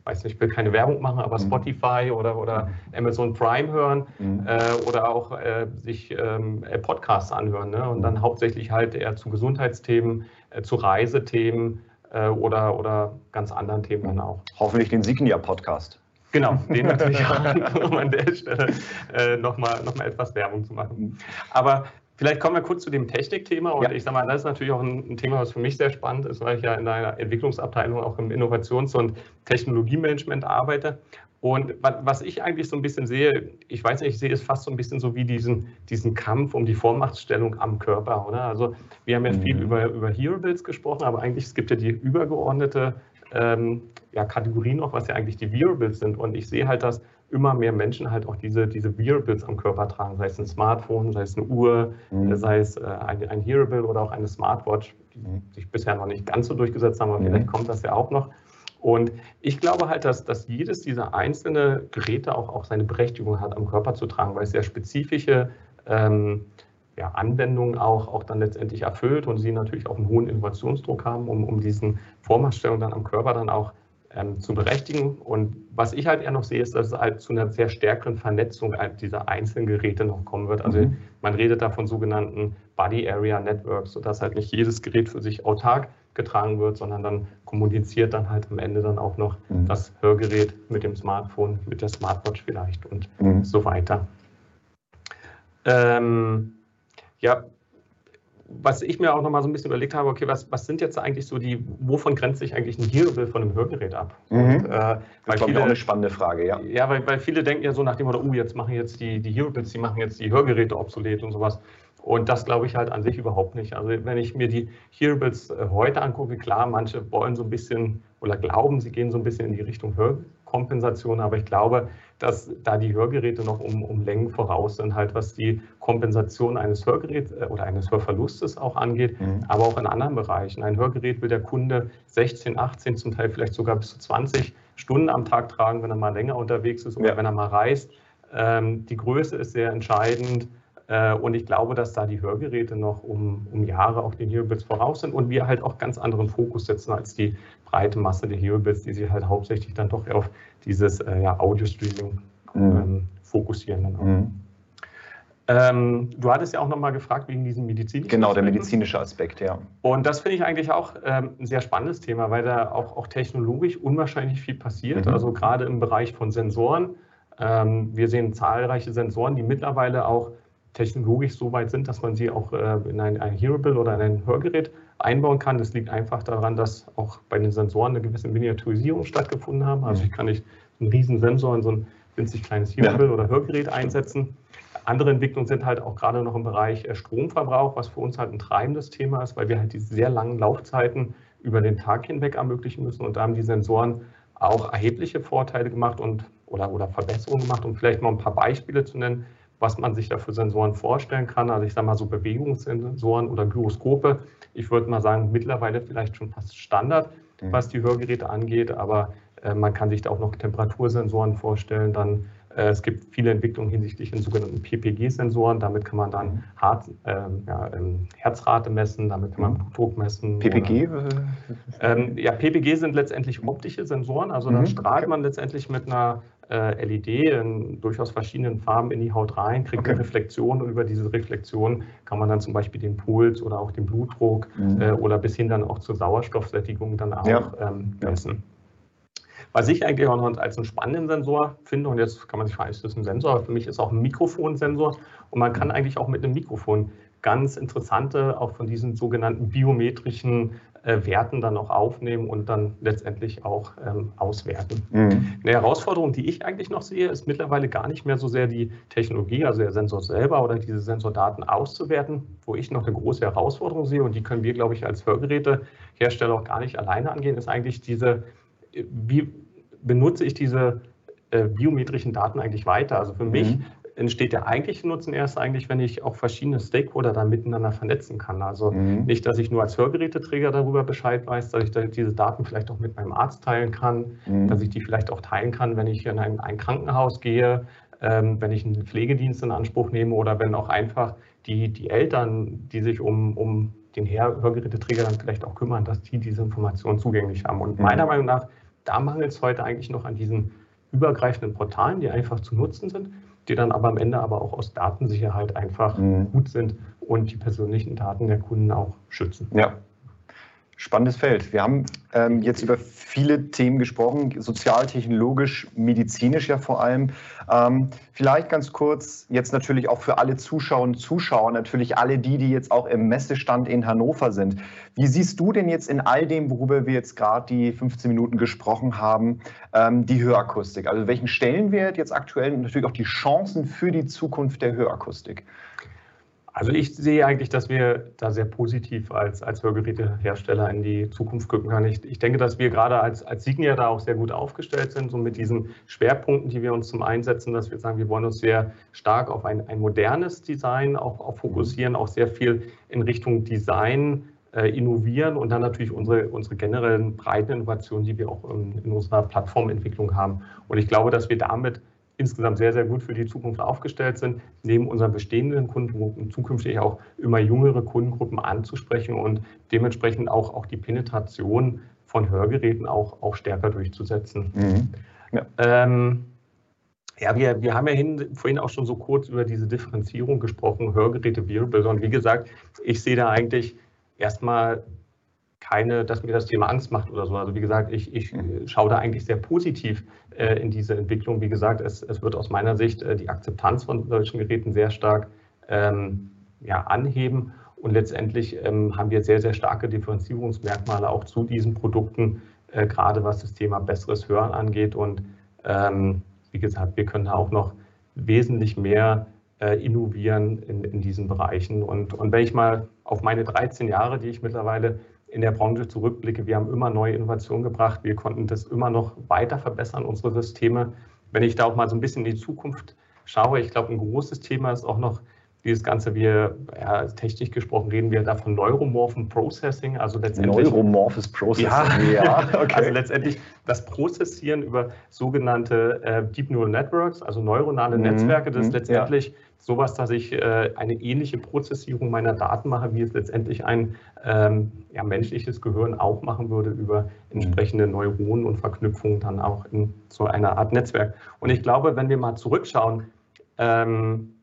weiß nicht, ich will keine Werbung machen, aber mhm. Spotify oder, oder Amazon Prime hören mhm. äh, oder auch äh, sich ähm, äh, Podcasts anhören ne? und dann hauptsächlich halt eher zu Gesundheitsthemen, äh, zu Reisethemen äh, oder, oder ganz anderen Themen dann auch. Hoffentlich den Signia-Podcast. Genau, den natürlich auch, um an der Stelle äh, nochmal noch mal etwas Werbung zu machen. Mhm. Aber Vielleicht kommen wir kurz zu dem Technikthema und ja. ich sage mal, das ist natürlich auch ein, ein, Thema, was für mich sehr spannend ist, weil ich ja in einer Entwicklungsabteilung auch im Innovations- und Technologiemanagement arbeite. Und was ich eigentlich so ein bisschen sehe, ich weiß nicht, ich sehe es fast so ein bisschen so wie diesen, diesen Kampf um die Vormachtstellung am Körper, oder? Also wir haben ja viel mhm. über, über Hearables gesprochen, aber eigentlich es gibt ja die übergeordnete ähm, ja, Kategorie noch, was ja eigentlich die Wearables sind. Und ich sehe halt, dass immer mehr Menschen halt auch diese, diese Wearables am Körper tragen, sei es ein Smartphone, sei es eine Uhr, mhm. sei es äh, ein, ein Hearable oder auch eine Smartwatch, die mhm. sich bisher noch nicht ganz so durchgesetzt haben, aber mhm. vielleicht kommt das ja auch noch. Und ich glaube halt, dass, dass jedes dieser einzelnen Geräte auch, auch seine Berechtigung hat, am Körper zu tragen, weil es sehr spezifische ähm, ja, Anwendungen auch, auch dann letztendlich erfüllt und sie natürlich auch einen hohen Innovationsdruck haben, um, um diesen Vormachtstellung dann am Körper dann auch ähm, zu berechtigen. Und was ich halt eher noch sehe, ist, dass es halt zu einer sehr stärkeren Vernetzung dieser einzelnen Geräte noch kommen wird. Also mhm. man redet da von sogenannten Body Area Networks, sodass halt nicht jedes Gerät für sich autark getragen wird, sondern dann kommuniziert dann halt am Ende dann auch noch mhm. das Hörgerät mit dem Smartphone, mit der Smartwatch vielleicht und mhm. so weiter. Ähm, ja, was ich mir auch noch mal so ein bisschen überlegt habe, okay, was, was sind jetzt eigentlich so die, wovon grenzt sich eigentlich ein Hearable von einem Hörgerät ab? Mhm. Und, äh, das ist viele, auch eine spannende Frage, ja. Ja, weil, weil viele denken ja so nach dem Motto, oh, jetzt machen jetzt die, die Hearables, die machen jetzt die Hörgeräte obsolet und sowas. Und das glaube ich halt an sich überhaupt nicht. Also wenn ich mir die Hearables äh, heute angucke, klar, manche wollen so ein bisschen oder glauben, sie gehen so ein bisschen in die Richtung Hörkompensation, aber ich glaube, dass da die Hörgeräte noch um, um Längen voraus sind, halt was die Kompensation eines Hörgeräts äh, oder eines Hörverlustes auch angeht, mhm. aber auch in anderen Bereichen. Ein Hörgerät will der Kunde 16, 18, zum Teil vielleicht sogar bis zu 20 Stunden am Tag tragen, wenn er mal länger unterwegs ist oder ja. wenn er mal reist. Ähm, die Größe ist sehr entscheidend. Äh, und ich glaube, dass da die Hörgeräte noch um, um Jahre auch den Hearables voraus sind und wir halt auch ganz anderen Fokus setzen als die breite Masse der Hearables, die sich halt hauptsächlich dann doch auf dieses äh, ja, Audio-Streaming mhm. ähm, fokussieren. Mhm. Ähm, du hattest ja auch nochmal gefragt wegen diesem medizinischen Genau, der medizinische Aspekt, ja. Und das finde ich eigentlich auch ähm, ein sehr spannendes Thema, weil da auch, auch technologisch unwahrscheinlich viel passiert. Mhm. Also gerade im Bereich von Sensoren. Ähm, wir sehen zahlreiche Sensoren, die mittlerweile auch technologisch so weit sind, dass man sie auch äh, in ein, ein Hearable oder in ein Hörgerät einbauen kann. Das liegt einfach daran, dass auch bei den Sensoren eine gewisse Miniaturisierung stattgefunden haben. Also mhm. ich kann nicht einen riesen Sensor in so ein winzig kleines Hearable ja. oder Hörgerät einsetzen. Andere Entwicklungen sind halt auch gerade noch im Bereich äh, Stromverbrauch, was für uns halt ein treibendes Thema ist, weil wir halt diese sehr langen Laufzeiten über den Tag hinweg ermöglichen müssen. Und da haben die Sensoren auch erhebliche Vorteile gemacht und oder, oder Verbesserungen gemacht, um vielleicht mal ein paar Beispiele zu nennen, was man sich da für Sensoren vorstellen kann. Also ich sage mal so Bewegungssensoren oder Gyroskope. Ich würde mal sagen, mittlerweile vielleicht schon fast Standard, mhm. was die Hörgeräte angeht, aber äh, man kann sich da auch noch Temperatursensoren vorstellen, dann äh, es gibt viele Entwicklungen hinsichtlich den sogenannten PPG-Sensoren. Damit kann man dann mhm. Hart, ähm, ja, ähm, Herzrate messen, damit kann man mhm. Blutdruck messen. PPG? Oder, ähm, ja, PPG sind letztendlich optische Sensoren. Also mhm. da strahlt man letztendlich mit einer äh, LED in durchaus verschiedenen Farben in die Haut rein, kriegt okay. eine Reflexion und über diese Reflexion kann man dann zum Beispiel den Puls oder auch den Blutdruck mhm. äh, oder bis hin dann auch zur Sauerstoffsättigung dann auch ja. ähm, messen. Was ich eigentlich auch noch als einen spannenden Sensor finde, und jetzt kann man sich fragen, ist das ein Sensor? Aber für mich ist auch ein Mikrofonsensor und man kann eigentlich auch mit einem Mikrofon ganz interessante, auch von diesen sogenannten biometrischen Werten dann auch aufnehmen und dann letztendlich auch ähm, auswerten. Mhm. Eine Herausforderung, die ich eigentlich noch sehe, ist mittlerweile gar nicht mehr so sehr die Technologie, also der Sensor selber oder diese Sensordaten auszuwerten, wo ich noch eine große Herausforderung sehe und die können wir, glaube ich, als Hörgerätehersteller auch gar nicht alleine angehen, ist eigentlich diese, wie benutze ich diese äh, biometrischen Daten eigentlich weiter? Also für mhm. Entsteht der eigentliche Nutzen erst eigentlich, wenn ich auch verschiedene Stakeholder da miteinander vernetzen kann. Also mhm. nicht, dass ich nur als Hörgeräteträger darüber Bescheid weiß, dass ich da diese Daten vielleicht auch mit meinem Arzt teilen kann, mhm. dass ich die vielleicht auch teilen kann, wenn ich in ein, ein Krankenhaus gehe, ähm, wenn ich einen Pflegedienst in Anspruch nehme oder wenn auch einfach die, die Eltern, die sich um, um den Hörgeräteträger dann vielleicht auch kümmern, dass die diese Informationen zugänglich haben. Und mhm. meiner Meinung nach da mangelt es heute eigentlich noch an diesen übergreifenden Portalen, die einfach zu nutzen sind, die dann aber am Ende aber auch aus Datensicherheit einfach mhm. gut sind und die persönlichen Daten der Kunden auch schützen. Ja, Spannendes Feld. Wir haben ähm, jetzt über viele Themen gesprochen, sozial, technologisch, medizinisch ja vor allem. Ähm, vielleicht ganz kurz, jetzt natürlich auch für alle Zuschauerinnen und Zuschauer, natürlich alle die, die jetzt auch im Messestand in Hannover sind. Wie siehst du denn jetzt in all dem, worüber wir jetzt gerade die 15 Minuten gesprochen haben, ähm, die Hörakustik? Also welchen Stellenwert jetzt aktuell und natürlich auch die Chancen für die Zukunft der Hörakustik? Also ich sehe eigentlich, dass wir da sehr positiv als, als Hörgerätehersteller in die Zukunft gucken können. Ich, ich denke, dass wir gerade als, als Signia da auch sehr gut aufgestellt sind, so mit diesen Schwerpunkten, die wir uns zum Einsetzen, dass wir sagen, wir wollen uns sehr stark auf ein, ein modernes Design auch, auch fokussieren, auch sehr viel in Richtung Design äh, innovieren und dann natürlich unsere, unsere generellen breiten Innovationen, die wir auch in, in unserer Plattformentwicklung haben. Und ich glaube, dass wir damit insgesamt sehr, sehr gut für die Zukunft aufgestellt sind, neben unseren bestehenden Kundengruppen zukünftig auch immer jüngere Kundengruppen anzusprechen und dementsprechend auch, auch die Penetration von Hörgeräten auch, auch stärker durchzusetzen. Mhm. Ja. Ähm, ja, wir, wir haben ja hin, vorhin auch schon so kurz über diese Differenzierung gesprochen, Hörgeräte, Wearable. Und wie gesagt, ich sehe da eigentlich erstmal keine, dass mir das Thema Angst macht oder so. Also wie gesagt, ich, ich mhm. schaue da eigentlich sehr positiv äh, in diese Entwicklung. Wie gesagt, es, es wird aus meiner Sicht äh, die Akzeptanz von solchen Geräten sehr stark ähm, ja, anheben. Und letztendlich ähm, haben wir sehr, sehr starke Differenzierungsmerkmale auch zu diesen Produkten, äh, gerade was das Thema besseres Hören angeht. Und ähm, wie gesagt, wir können da auch noch wesentlich mehr äh, innovieren in, in diesen Bereichen. Und, und wenn ich mal auf meine 13 Jahre, die ich mittlerweile in der Branche zurückblicke, wir haben immer neue Innovationen gebracht, wir konnten das immer noch weiter verbessern, unsere Systeme. Wenn ich da auch mal so ein bisschen in die Zukunft schaue, ich glaube, ein großes Thema ist auch noch dieses Ganze, wir, ja, technisch gesprochen reden wir da von neuromorphen Processing, also letztendlich. Neuromorphes Processing, ja, ja okay. Also letztendlich das Prozessieren über sogenannte äh, Deep Neural Networks, also neuronale mhm. Netzwerke, das ist mhm. letztendlich ja. sowas, dass ich äh, eine ähnliche Prozessierung meiner Daten mache, wie es letztendlich ein ähm, ja, menschliches Gehirn auch machen würde über entsprechende Neuronen und Verknüpfungen dann auch in so einer Art Netzwerk. Und ich glaube, wenn wir mal zurückschauen, ähm,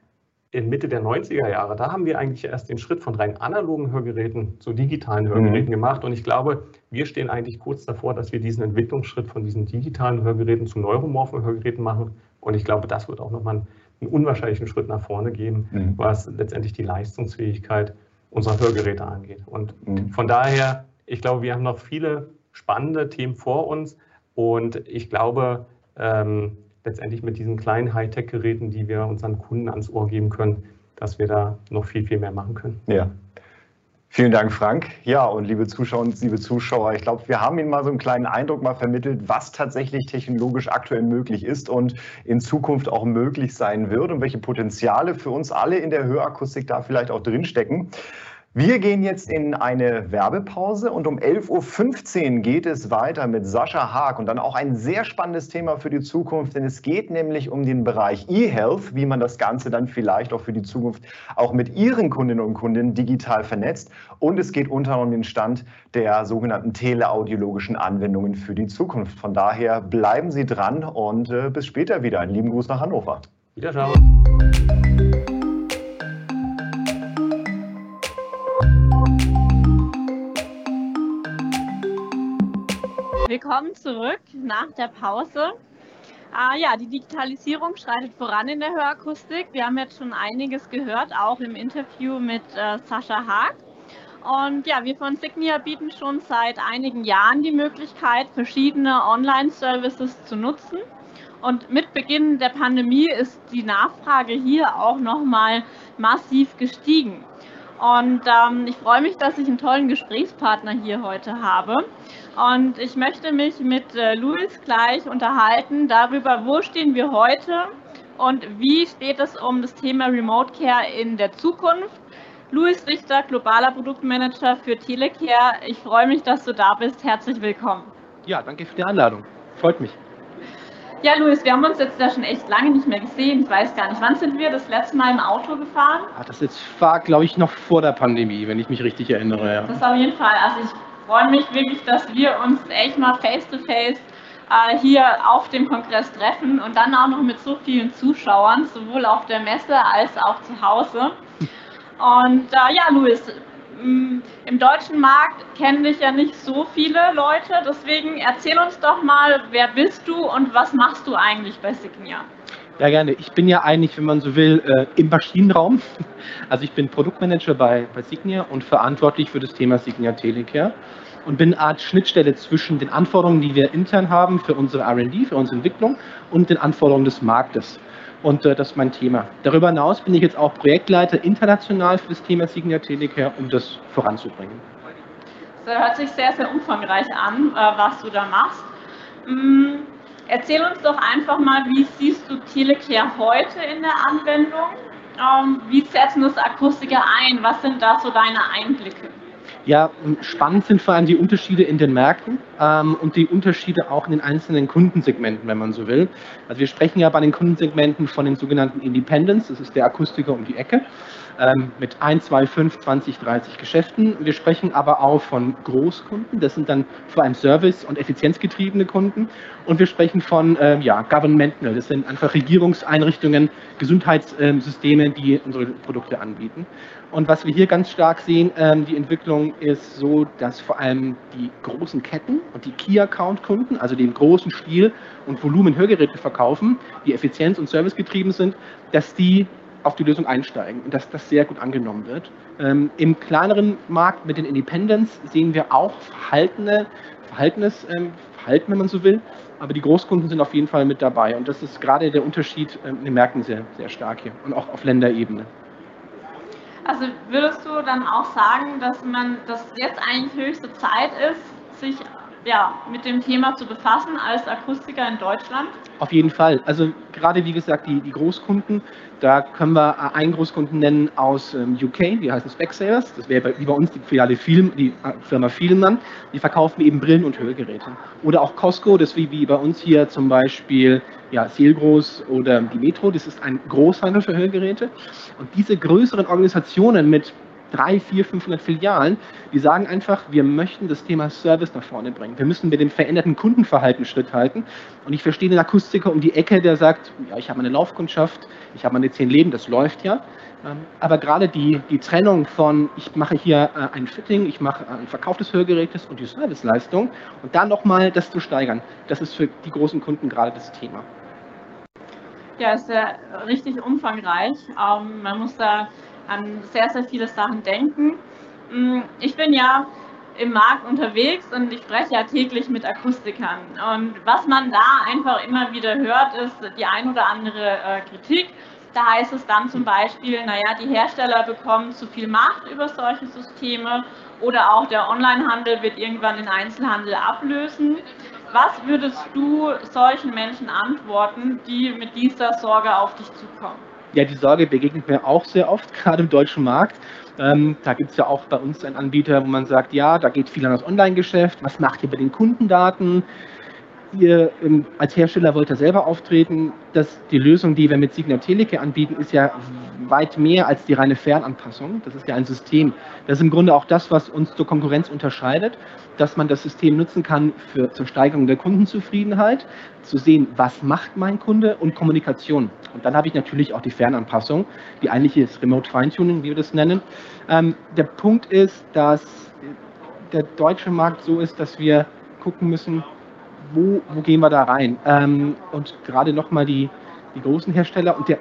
in Mitte der 90er Jahre, da haben wir eigentlich erst den Schritt von rein analogen Hörgeräten zu digitalen Hörgeräten mhm. gemacht. Und ich glaube, wir stehen eigentlich kurz davor, dass wir diesen Entwicklungsschritt von diesen digitalen Hörgeräten zu neuromorphen Hörgeräten machen. Und ich glaube, das wird auch nochmal ein einen unwahrscheinlichen Schritt nach vorne geben, mhm. was letztendlich die Leistungsfähigkeit unserer Hörgeräte angeht. Und mhm. von daher, ich glaube, wir haben noch viele spannende Themen vor uns und ich glaube, ähm, letztendlich mit diesen kleinen Hightech-Geräten, die wir unseren Kunden ans Ohr geben können, dass wir da noch viel, viel mehr machen können. Ja, Vielen Dank, Frank. Ja, und liebe Zuschauer und liebe Zuschauer, ich glaube, wir haben Ihnen mal so einen kleinen Eindruck mal vermittelt, was tatsächlich technologisch aktuell möglich ist und in Zukunft auch möglich sein wird und welche Potenziale für uns alle in der Hörakustik da vielleicht auch drinstecken. Wir gehen jetzt in eine Werbepause und um 11.15 Uhr geht es weiter mit Sascha Haag und dann auch ein sehr spannendes Thema für die Zukunft, denn es geht nämlich um den Bereich E-Health, wie man das Ganze dann vielleicht auch für die Zukunft auch mit Ihren Kundinnen und Kunden digital vernetzt und es geht unter anderem um den Stand der sogenannten teleaudiologischen Anwendungen für die Zukunft. Von daher bleiben Sie dran und äh, bis später wieder. Einen lieben Gruß nach Hannover. Wiederschauen. Willkommen zurück nach der Pause. Ah, ja, die Digitalisierung schreitet voran in der Hörakustik. Wir haben jetzt schon einiges gehört, auch im Interview mit äh, Sascha Haag. Und ja, wir von Signia bieten schon seit einigen Jahren die Möglichkeit, verschiedene Online-Services zu nutzen. Und mit Beginn der Pandemie ist die Nachfrage hier auch nochmal massiv gestiegen. Und ähm, ich freue mich, dass ich einen tollen Gesprächspartner hier heute habe. Und ich möchte mich mit äh, Luis gleich unterhalten darüber, wo stehen wir heute und wie steht es um das Thema Remote Care in der Zukunft. Luis Richter, globaler Produktmanager für Telecare. Ich freue mich, dass du da bist. Herzlich willkommen. Ja, danke für die Einladung. Freut mich. Ja, Luis, wir haben uns jetzt ja schon echt lange nicht mehr gesehen. Ich weiß gar nicht, wann sind wir das letzte Mal im Auto gefahren? Ah, das jetzt war, glaube ich, noch vor der Pandemie, wenn ich mich richtig erinnere. Ja. Das auf jeden Fall. Also ich freue mich wirklich, dass wir uns echt mal face-to-face -face, äh, hier auf dem Kongress treffen und dann auch noch mit so vielen Zuschauern, sowohl auf der Messe als auch zu Hause. Und äh, ja, Luis, im deutschen Markt kennen dich ja nicht so viele Leute, deswegen erzähl uns doch mal, wer bist du und was machst du eigentlich bei Signia? Ja, gerne. Ich bin ja eigentlich, wenn man so will, äh, im Maschinenraum. Also ich bin Produktmanager bei, bei Signia und verantwortlich für das Thema Signia Telecare und bin eine Art Schnittstelle zwischen den Anforderungen, die wir intern haben für unsere R&D, für unsere Entwicklung und den Anforderungen des Marktes. Und äh, das ist mein Thema. Darüber hinaus bin ich jetzt auch Projektleiter international für das Thema Signia Telecare, um das voranzubringen. Das hört sich sehr, sehr umfangreich an, äh, was du da machst. Mm, erzähl uns doch einfach mal, wie siehst du Telecare heute in der Anwendung? Ähm, wie setzen das Akustiker ein? Was sind da so deine Einblicke? Ja, spannend sind vor allem die Unterschiede in den Märkten ähm, und die Unterschiede auch in den einzelnen Kundensegmenten, wenn man so will. Also wir sprechen ja bei den Kundensegmenten von den sogenannten Independents, das ist der Akustiker um die Ecke, ähm, mit 1, 2, 5, 20, 30 Geschäften. Wir sprechen aber auch von Großkunden, das sind dann vor allem Service- und effizienzgetriebene Kunden. Und wir sprechen von ähm, ja, Governmental, das sind einfach Regierungseinrichtungen, Gesundheitssysteme, die unsere Produkte anbieten. Und was wir hier ganz stark sehen, ähm, die Entwicklung ist so, dass vor allem die großen Ketten und die Key-Account-Kunden, also die im großen Stil und Volumen Hörgeräte verkaufen, die effizienz- und servicegetrieben sind, dass die auf die Lösung einsteigen und dass das sehr gut angenommen wird. Ähm, Im kleineren Markt mit den Independents sehen wir auch verhaltene, verhaltenes ähm, Verhalten, wenn man so will, aber die Großkunden sind auf jeden Fall mit dabei und das ist gerade der Unterschied ähm, den Märkten sehr, sehr stark hier und auch auf Länderebene. Also würdest du dann auch sagen, dass man, dass jetzt eigentlich höchste Zeit ist, sich ja, mit dem Thema zu befassen als Akustiker in Deutschland? Auf jeden Fall. Also gerade wie gesagt, die, die Großkunden, da können wir einen Großkunden nennen aus ähm, UK, die heißen Specsavers. Das wäre wie bei uns die Filiale Film, die äh, Firma Fielmann. Die verkaufen eben Brillen und Hörgeräte. Oder auch Costco, das wie, wie bei uns hier zum Beispiel ja, Seelgroß oder die Metro, das ist ein Großhandel für Hörgeräte. Und diese größeren Organisationen mit drei, vier, 500 Filialen, die sagen einfach, wir möchten das Thema Service nach vorne bringen. Wir müssen mit dem veränderten Kundenverhalten Schritt halten. Und ich verstehe den Akustiker um die Ecke, der sagt, ja, ich habe meine Laufkundschaft, ich habe meine zehn Leben, das läuft ja. Ähm, aber gerade die, die Trennung von, ich mache hier äh, ein Fitting, ich mache einen Verkauf des Hörgerätes und die Serviceleistung und dann nochmal das zu steigern, das ist für die großen Kunden gerade das Thema. Ja, ist ja richtig umfangreich. Ähm, man muss da an sehr, sehr viele Sachen denken. Mm, ich bin ja im Markt unterwegs und ich spreche ja täglich mit Akustikern. Und was man da einfach immer wieder hört, ist die ein oder andere äh, Kritik. Da heißt es dann zum Beispiel, naja, die Hersteller bekommen zu viel Macht über solche Systeme oder auch der Onlinehandel wird irgendwann den Einzelhandel ablösen. Was würdest du solchen Menschen antworten, die mit dieser Sorge auf dich zukommen? Ja, die Sorge begegnet mir auch sehr oft, gerade im deutschen Markt. Ähm, da gibt es ja auch bei uns einen Anbieter, wo man sagt, ja, da geht viel an das Online-Geschäft. Was macht ihr bei den Kundendaten? Ihr ähm, als Hersteller wollt ja selber auftreten. dass die Lösung, die wir mit Signa Teleke anbieten, ist ja weit mehr als die reine Fernanpassung. Das ist ja ein System. Das ist im Grunde auch das, was uns zur Konkurrenz unterscheidet, dass man das System nutzen kann für, zur Steigerung der Kundenzufriedenheit, zu sehen, was macht mein Kunde und Kommunikation. Und dann habe ich natürlich auch die Fernanpassung, die eigentliche Remote Feintuning, wie wir das nennen. Ähm, der Punkt ist, dass der deutsche Markt so ist, dass wir gucken müssen, wo, wo gehen wir da rein? Ähm, und gerade nochmal die, die großen Hersteller und der,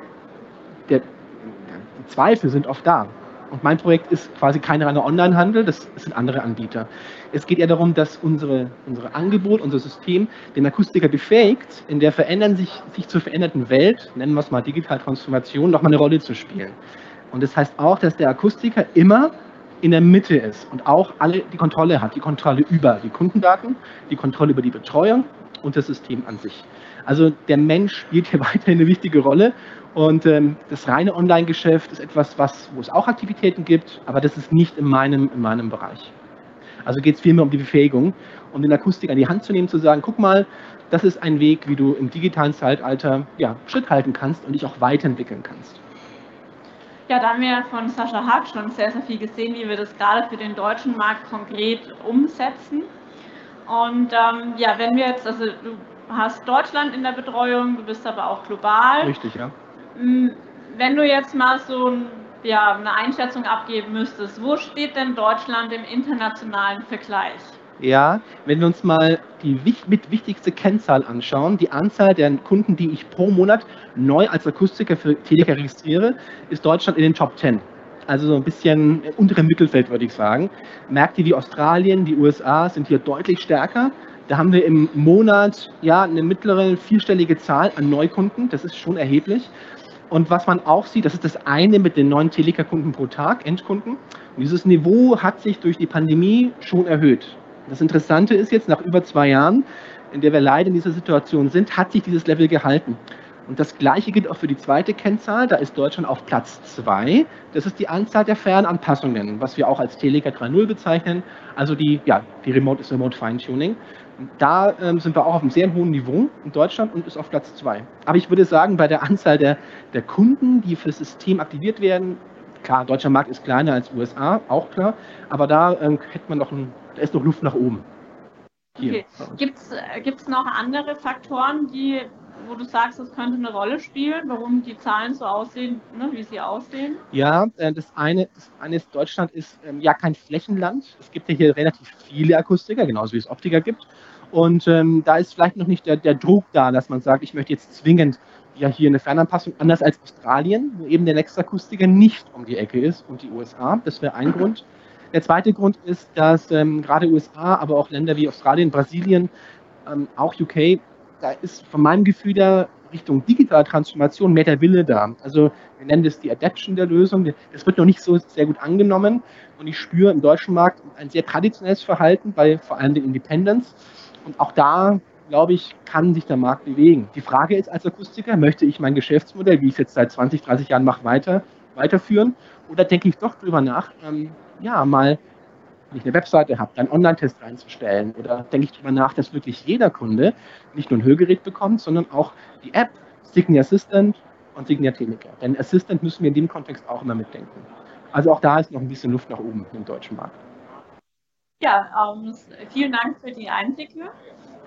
der, die Zweifel sind oft da. Und mein Projekt ist quasi kein reiner Online-Handel, das sind andere Anbieter. Es geht eher darum, dass unsere, unsere Angebot, unser System den Akustiker befähigt, in der verändern sich, sich zur veränderten Welt, nennen wir es mal Digitaltransformation, nochmal eine Rolle zu spielen. Und das heißt auch, dass der Akustiker immer in der Mitte ist und auch alle die Kontrolle hat, die Kontrolle über die Kundendaten, die Kontrolle über die Betreuung und das System an sich. Also der Mensch spielt hier weiterhin eine wichtige Rolle und ähm, das reine Online-Geschäft ist etwas, was, wo es auch Aktivitäten gibt, aber das ist nicht in meinem, in meinem Bereich. Also geht es vielmehr um die Befähigung und den Akustik an die Hand zu nehmen, zu sagen, guck mal, das ist ein Weg, wie du im digitalen Zeitalter ja, Schritt halten kannst und dich auch weiterentwickeln kannst. Ja, da haben wir von Sascha Haag schon sehr, sehr viel gesehen, wie wir das gerade für den deutschen Markt konkret umsetzen. Und ähm, ja, wenn wir jetzt, also du hast Deutschland in der Betreuung, du bist aber auch global. Richtig, ja. Hm, wenn du jetzt mal so ein, ja, eine Einschätzung abgeben müsstest, wo steht denn Deutschland im internationalen Vergleich? Ja, wenn wir uns mal die mit wichtigste Kennzahl anschauen, die Anzahl der Kunden, die ich pro Monat neu als Akustiker für Teleker registriere, ist Deutschland in den Top 10. Also so ein bisschen unterem Mittelfeld, würde ich sagen. Märkte wie Australien, die USA sind hier deutlich stärker. Da haben wir im Monat ja eine mittlere vierstellige Zahl an Neukunden. Das ist schon erheblich. Und was man auch sieht, das ist das eine mit den neuen Teleker-Kunden pro Tag, Endkunden. Und dieses Niveau hat sich durch die Pandemie schon erhöht. Das Interessante ist jetzt, nach über zwei Jahren, in der wir leider in dieser Situation sind, hat sich dieses Level gehalten. Und das Gleiche gilt auch für die zweite Kennzahl. Da ist Deutschland auf Platz 2. Das ist die Anzahl der Fernanpassungen, was wir auch als Teleka 3.0 bezeichnen. Also die, ja, die Remote ist Remote Feintuning. Da ähm, sind wir auch auf einem sehr hohen Niveau in Deutschland und ist auf Platz 2. Aber ich würde sagen, bei der Anzahl der, der Kunden, die für das System aktiviert werden, klar, deutscher Markt ist kleiner als USA, auch klar, aber da ähm, hätte man noch ein da ist noch Luft nach oben. Hier, okay. Gibt es äh, noch andere Faktoren, die, wo du sagst, das könnte eine Rolle spielen, warum die Zahlen so aussehen, ne, wie sie aussehen? Ja, äh, das eine, das eine ist, Deutschland ist ähm, ja kein Flächenland. Es gibt ja hier relativ viele Akustiker, genauso wie es Optiker gibt. Und ähm, da ist vielleicht noch nicht der, der Druck da, dass man sagt, ich möchte jetzt zwingend ja hier eine Fernanpassung, anders als Australien, wo eben der nächste Akustiker nicht um die Ecke ist und die USA. Das wäre ein Grund. Der zweite Grund ist, dass ähm, gerade USA, aber auch Länder wie Australien, Brasilien, ähm, auch UK, da ist von meinem Gefühl der Richtung digitale Transformation mehr der Wille da. Also wir nennen das die Adaption der Lösung. Das wird noch nicht so sehr gut angenommen und ich spüre im deutschen Markt ein sehr traditionelles Verhalten bei vor allem den Independents. Und auch da, glaube ich, kann sich der Markt bewegen. Die Frage ist als Akustiker, möchte ich mein Geschäftsmodell, wie ich es jetzt seit 20, 30 Jahren mache, weiter, weiterführen? Oder denke ich doch drüber nach, ähm, ja, mal, wenn ich eine Webseite habe, einen Online-Test reinzustellen oder denke ich darüber nach, dass wirklich jeder Kunde nicht nur ein Hörgerät bekommt, sondern auch die App, Signia Assistant und Signia Teleca. Denn Assistant müssen wir in dem Kontext auch immer mitdenken. Also auch da ist noch ein bisschen Luft nach oben im deutschen Markt. Ja, ähm, vielen Dank für die Einblicke.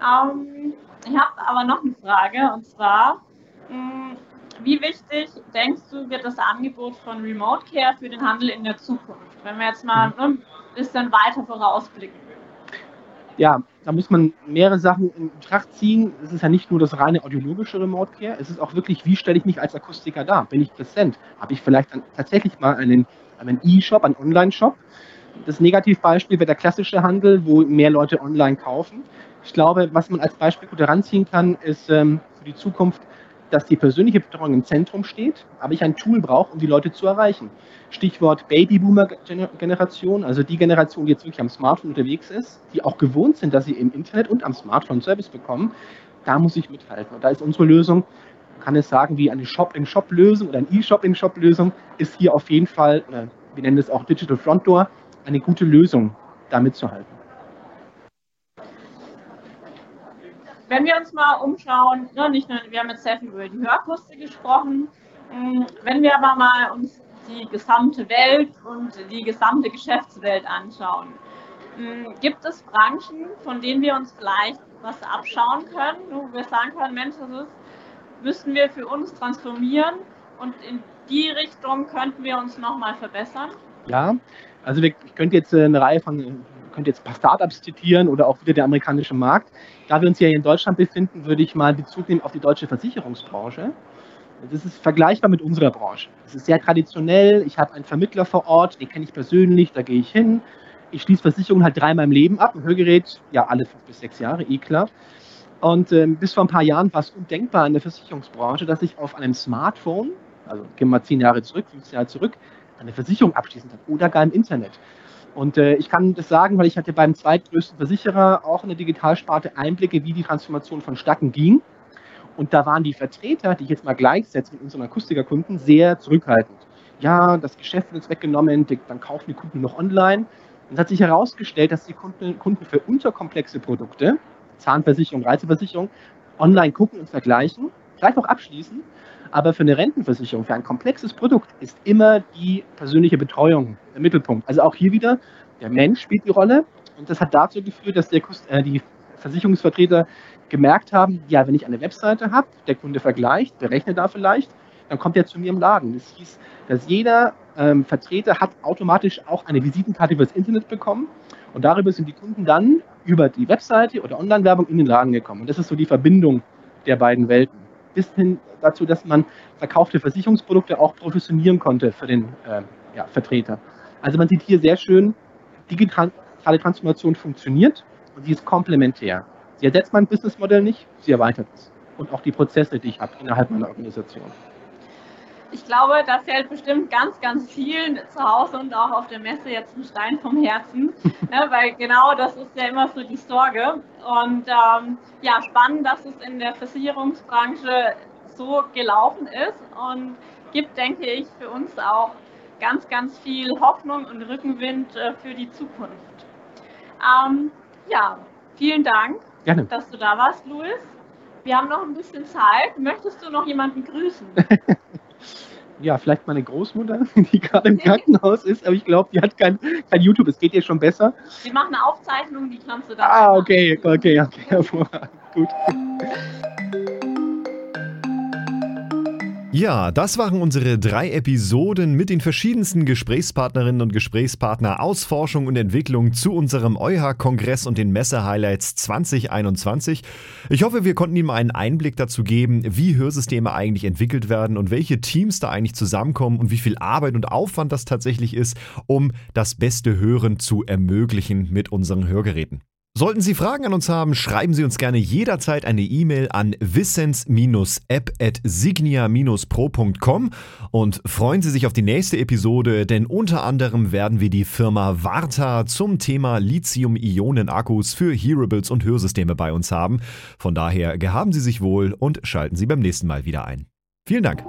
Ähm, ich habe aber noch eine Frage und zwar, mh, hm, wie wichtig denkst du, wird das Angebot von Remote Care für den Handel in der Zukunft? Wenn wir jetzt mal ne, ein bisschen weiter vorausblicken. ja, da muss man mehrere Sachen in Betracht ziehen. Es ist ja nicht nur das reine audiologische Remote Care, es ist auch wirklich, wie stelle ich mich als Akustiker dar? Bin ich präsent? Habe ich vielleicht dann tatsächlich mal einen, E-Shop, einen Online-Shop? Das Negativbeispiel wäre der klassische Handel, wo mehr Leute online kaufen. Ich glaube, was man als Beispiel gut heranziehen kann, ist ähm, für die Zukunft, dass die persönliche Betreuung im Zentrum steht, aber ich ein Tool brauche, um die Leute zu erreichen. Stichwort Babyboomer-Generation, also die Generation, die jetzt wirklich am Smartphone unterwegs ist, die auch gewohnt sind, dass sie im Internet und am Smartphone Service bekommen. Da muss ich mithalten. Und da ist unsere Lösung, man kann es sagen, wie eine Shop-in-Shop-Lösung oder eine E-Shop-in-Shop-Lösung, ist hier auf jeden Fall, wir nennen es auch Digital Front Door, eine gute Lösung, da mitzuhalten. Wenn wir uns mal umschauen, ne, nicht nur, wir haben jetzt sehr viel über die Hörkurse gesprochen, hm, wenn wir aber mal uns die gesamte Welt und die gesamte Geschäftswelt anschauen, hm, gibt es Branchen, von denen wir uns vielleicht was abschauen können, wo wir sagen können, Mensch, das ist, müssten wir für uns transformieren und in die Richtung könnten wir uns nochmal verbessern? Ja, also ich könnte jetzt äh, eine Reihe von könnte jetzt ein paar Startups zitieren oder auch wieder der amerikanische Markt. Da wir uns hier in Deutschland befinden, würde ich mal Bezug nehmen auf die deutsche Versicherungsbranche. Das ist vergleichbar mit unserer Branche. Es ist sehr traditionell. Ich habe einen Vermittler vor Ort, den kenne ich persönlich, da gehe ich hin. Ich schließe Versicherungen halt dreimal im Leben ab. Ein Hörgerät, ja, alle fünf bis sechs Jahre, eh klar. Und äh, bis vor ein paar Jahren war es undenkbar in der Versicherungsbranche, dass ich auf einem Smartphone, also gehen wir mal zehn Jahre zurück, 15 Jahre zurück, eine Versicherung abschließen kann oder gar im Internet. Und äh, ich kann das sagen, weil ich hatte beim zweitgrößten Versicherer auch in der Digitalsparte Einblicke, wie die Transformation vonstatten ging. Und da waren die Vertreter, die ich jetzt mal gleichsetze mit unseren Akustikerkunden, sehr zurückhaltend. Ja, das Geschäft wird uns weggenommen, dann kaufen die Kunden noch online. Und es hat sich herausgestellt, dass die Kunden, Kunden für unterkomplexe Produkte, Zahnversicherung, Reiseversicherung, online gucken und vergleichen, vielleicht auch abschließen. Aber für eine Rentenversicherung, für ein komplexes Produkt ist immer die persönliche Betreuung der Mittelpunkt. Also auch hier wieder, der Mensch spielt die Rolle. Und das hat dazu geführt, dass der, äh, die Versicherungsvertreter gemerkt haben, ja, wenn ich eine Webseite habe, der Kunde vergleicht, berechnet da vielleicht, dann kommt er zu mir im Laden. Das hieß, dass jeder ähm, Vertreter hat automatisch auch eine Visitenkarte über das Internet bekommen und darüber sind die Kunden dann über die Webseite oder Online-Werbung in den Laden gekommen. Und das ist so die Verbindung der beiden Welten. Bis hin dazu, dass man verkaufte Versicherungsprodukte auch professionieren konnte für den äh, ja, Vertreter. Also man sieht hier sehr schön, digitale Transformation funktioniert und sie ist komplementär. Sie ersetzt mein Businessmodell nicht, sie erweitert es. Und auch die Prozesse, die ich habe innerhalb meiner Organisation. Ich glaube, da fällt bestimmt ganz, ganz vielen zu Hause und auch auf der Messe jetzt ein Stein vom Herzen, ne, weil genau das ist ja immer so die Sorge. Und ähm, ja, spannend, dass es in der Versicherungsbranche so gelaufen ist und gibt, denke ich, für uns auch ganz, ganz viel Hoffnung und Rückenwind äh, für die Zukunft. Ähm, ja, vielen Dank Gerne. dass du da warst, Luis. Wir haben noch ein bisschen Zeit. Möchtest du noch jemanden grüßen? ja, vielleicht meine Großmutter, die gerade im Krankenhaus ist, aber ich glaube, die hat kein, kein YouTube. Es geht ihr schon besser. Sie machen eine Aufzeichnung, die kannst du da. Ah, okay, okay, okay, hervorragend. Gut. Ja, das waren unsere drei Episoden mit den verschiedensten Gesprächspartnerinnen und Gesprächspartner aus Forschung und Entwicklung zu unserem EuH-Kongress und den Messe-Highlights 2021. Ich hoffe, wir konnten Ihnen einen Einblick dazu geben, wie Hörsysteme eigentlich entwickelt werden und welche Teams da eigentlich zusammenkommen und wie viel Arbeit und Aufwand das tatsächlich ist, um das beste Hören zu ermöglichen mit unseren Hörgeräten. Sollten Sie Fragen an uns haben, schreiben Sie uns gerne jederzeit eine E-Mail an wissens-app.signia-pro.com und freuen Sie sich auf die nächste Episode, denn unter anderem werden wir die Firma Varta zum Thema Lithium-Ionen-Akkus für Hearables und Hörsysteme bei uns haben. Von daher gehaben Sie sich wohl und schalten Sie beim nächsten Mal wieder ein. Vielen Dank.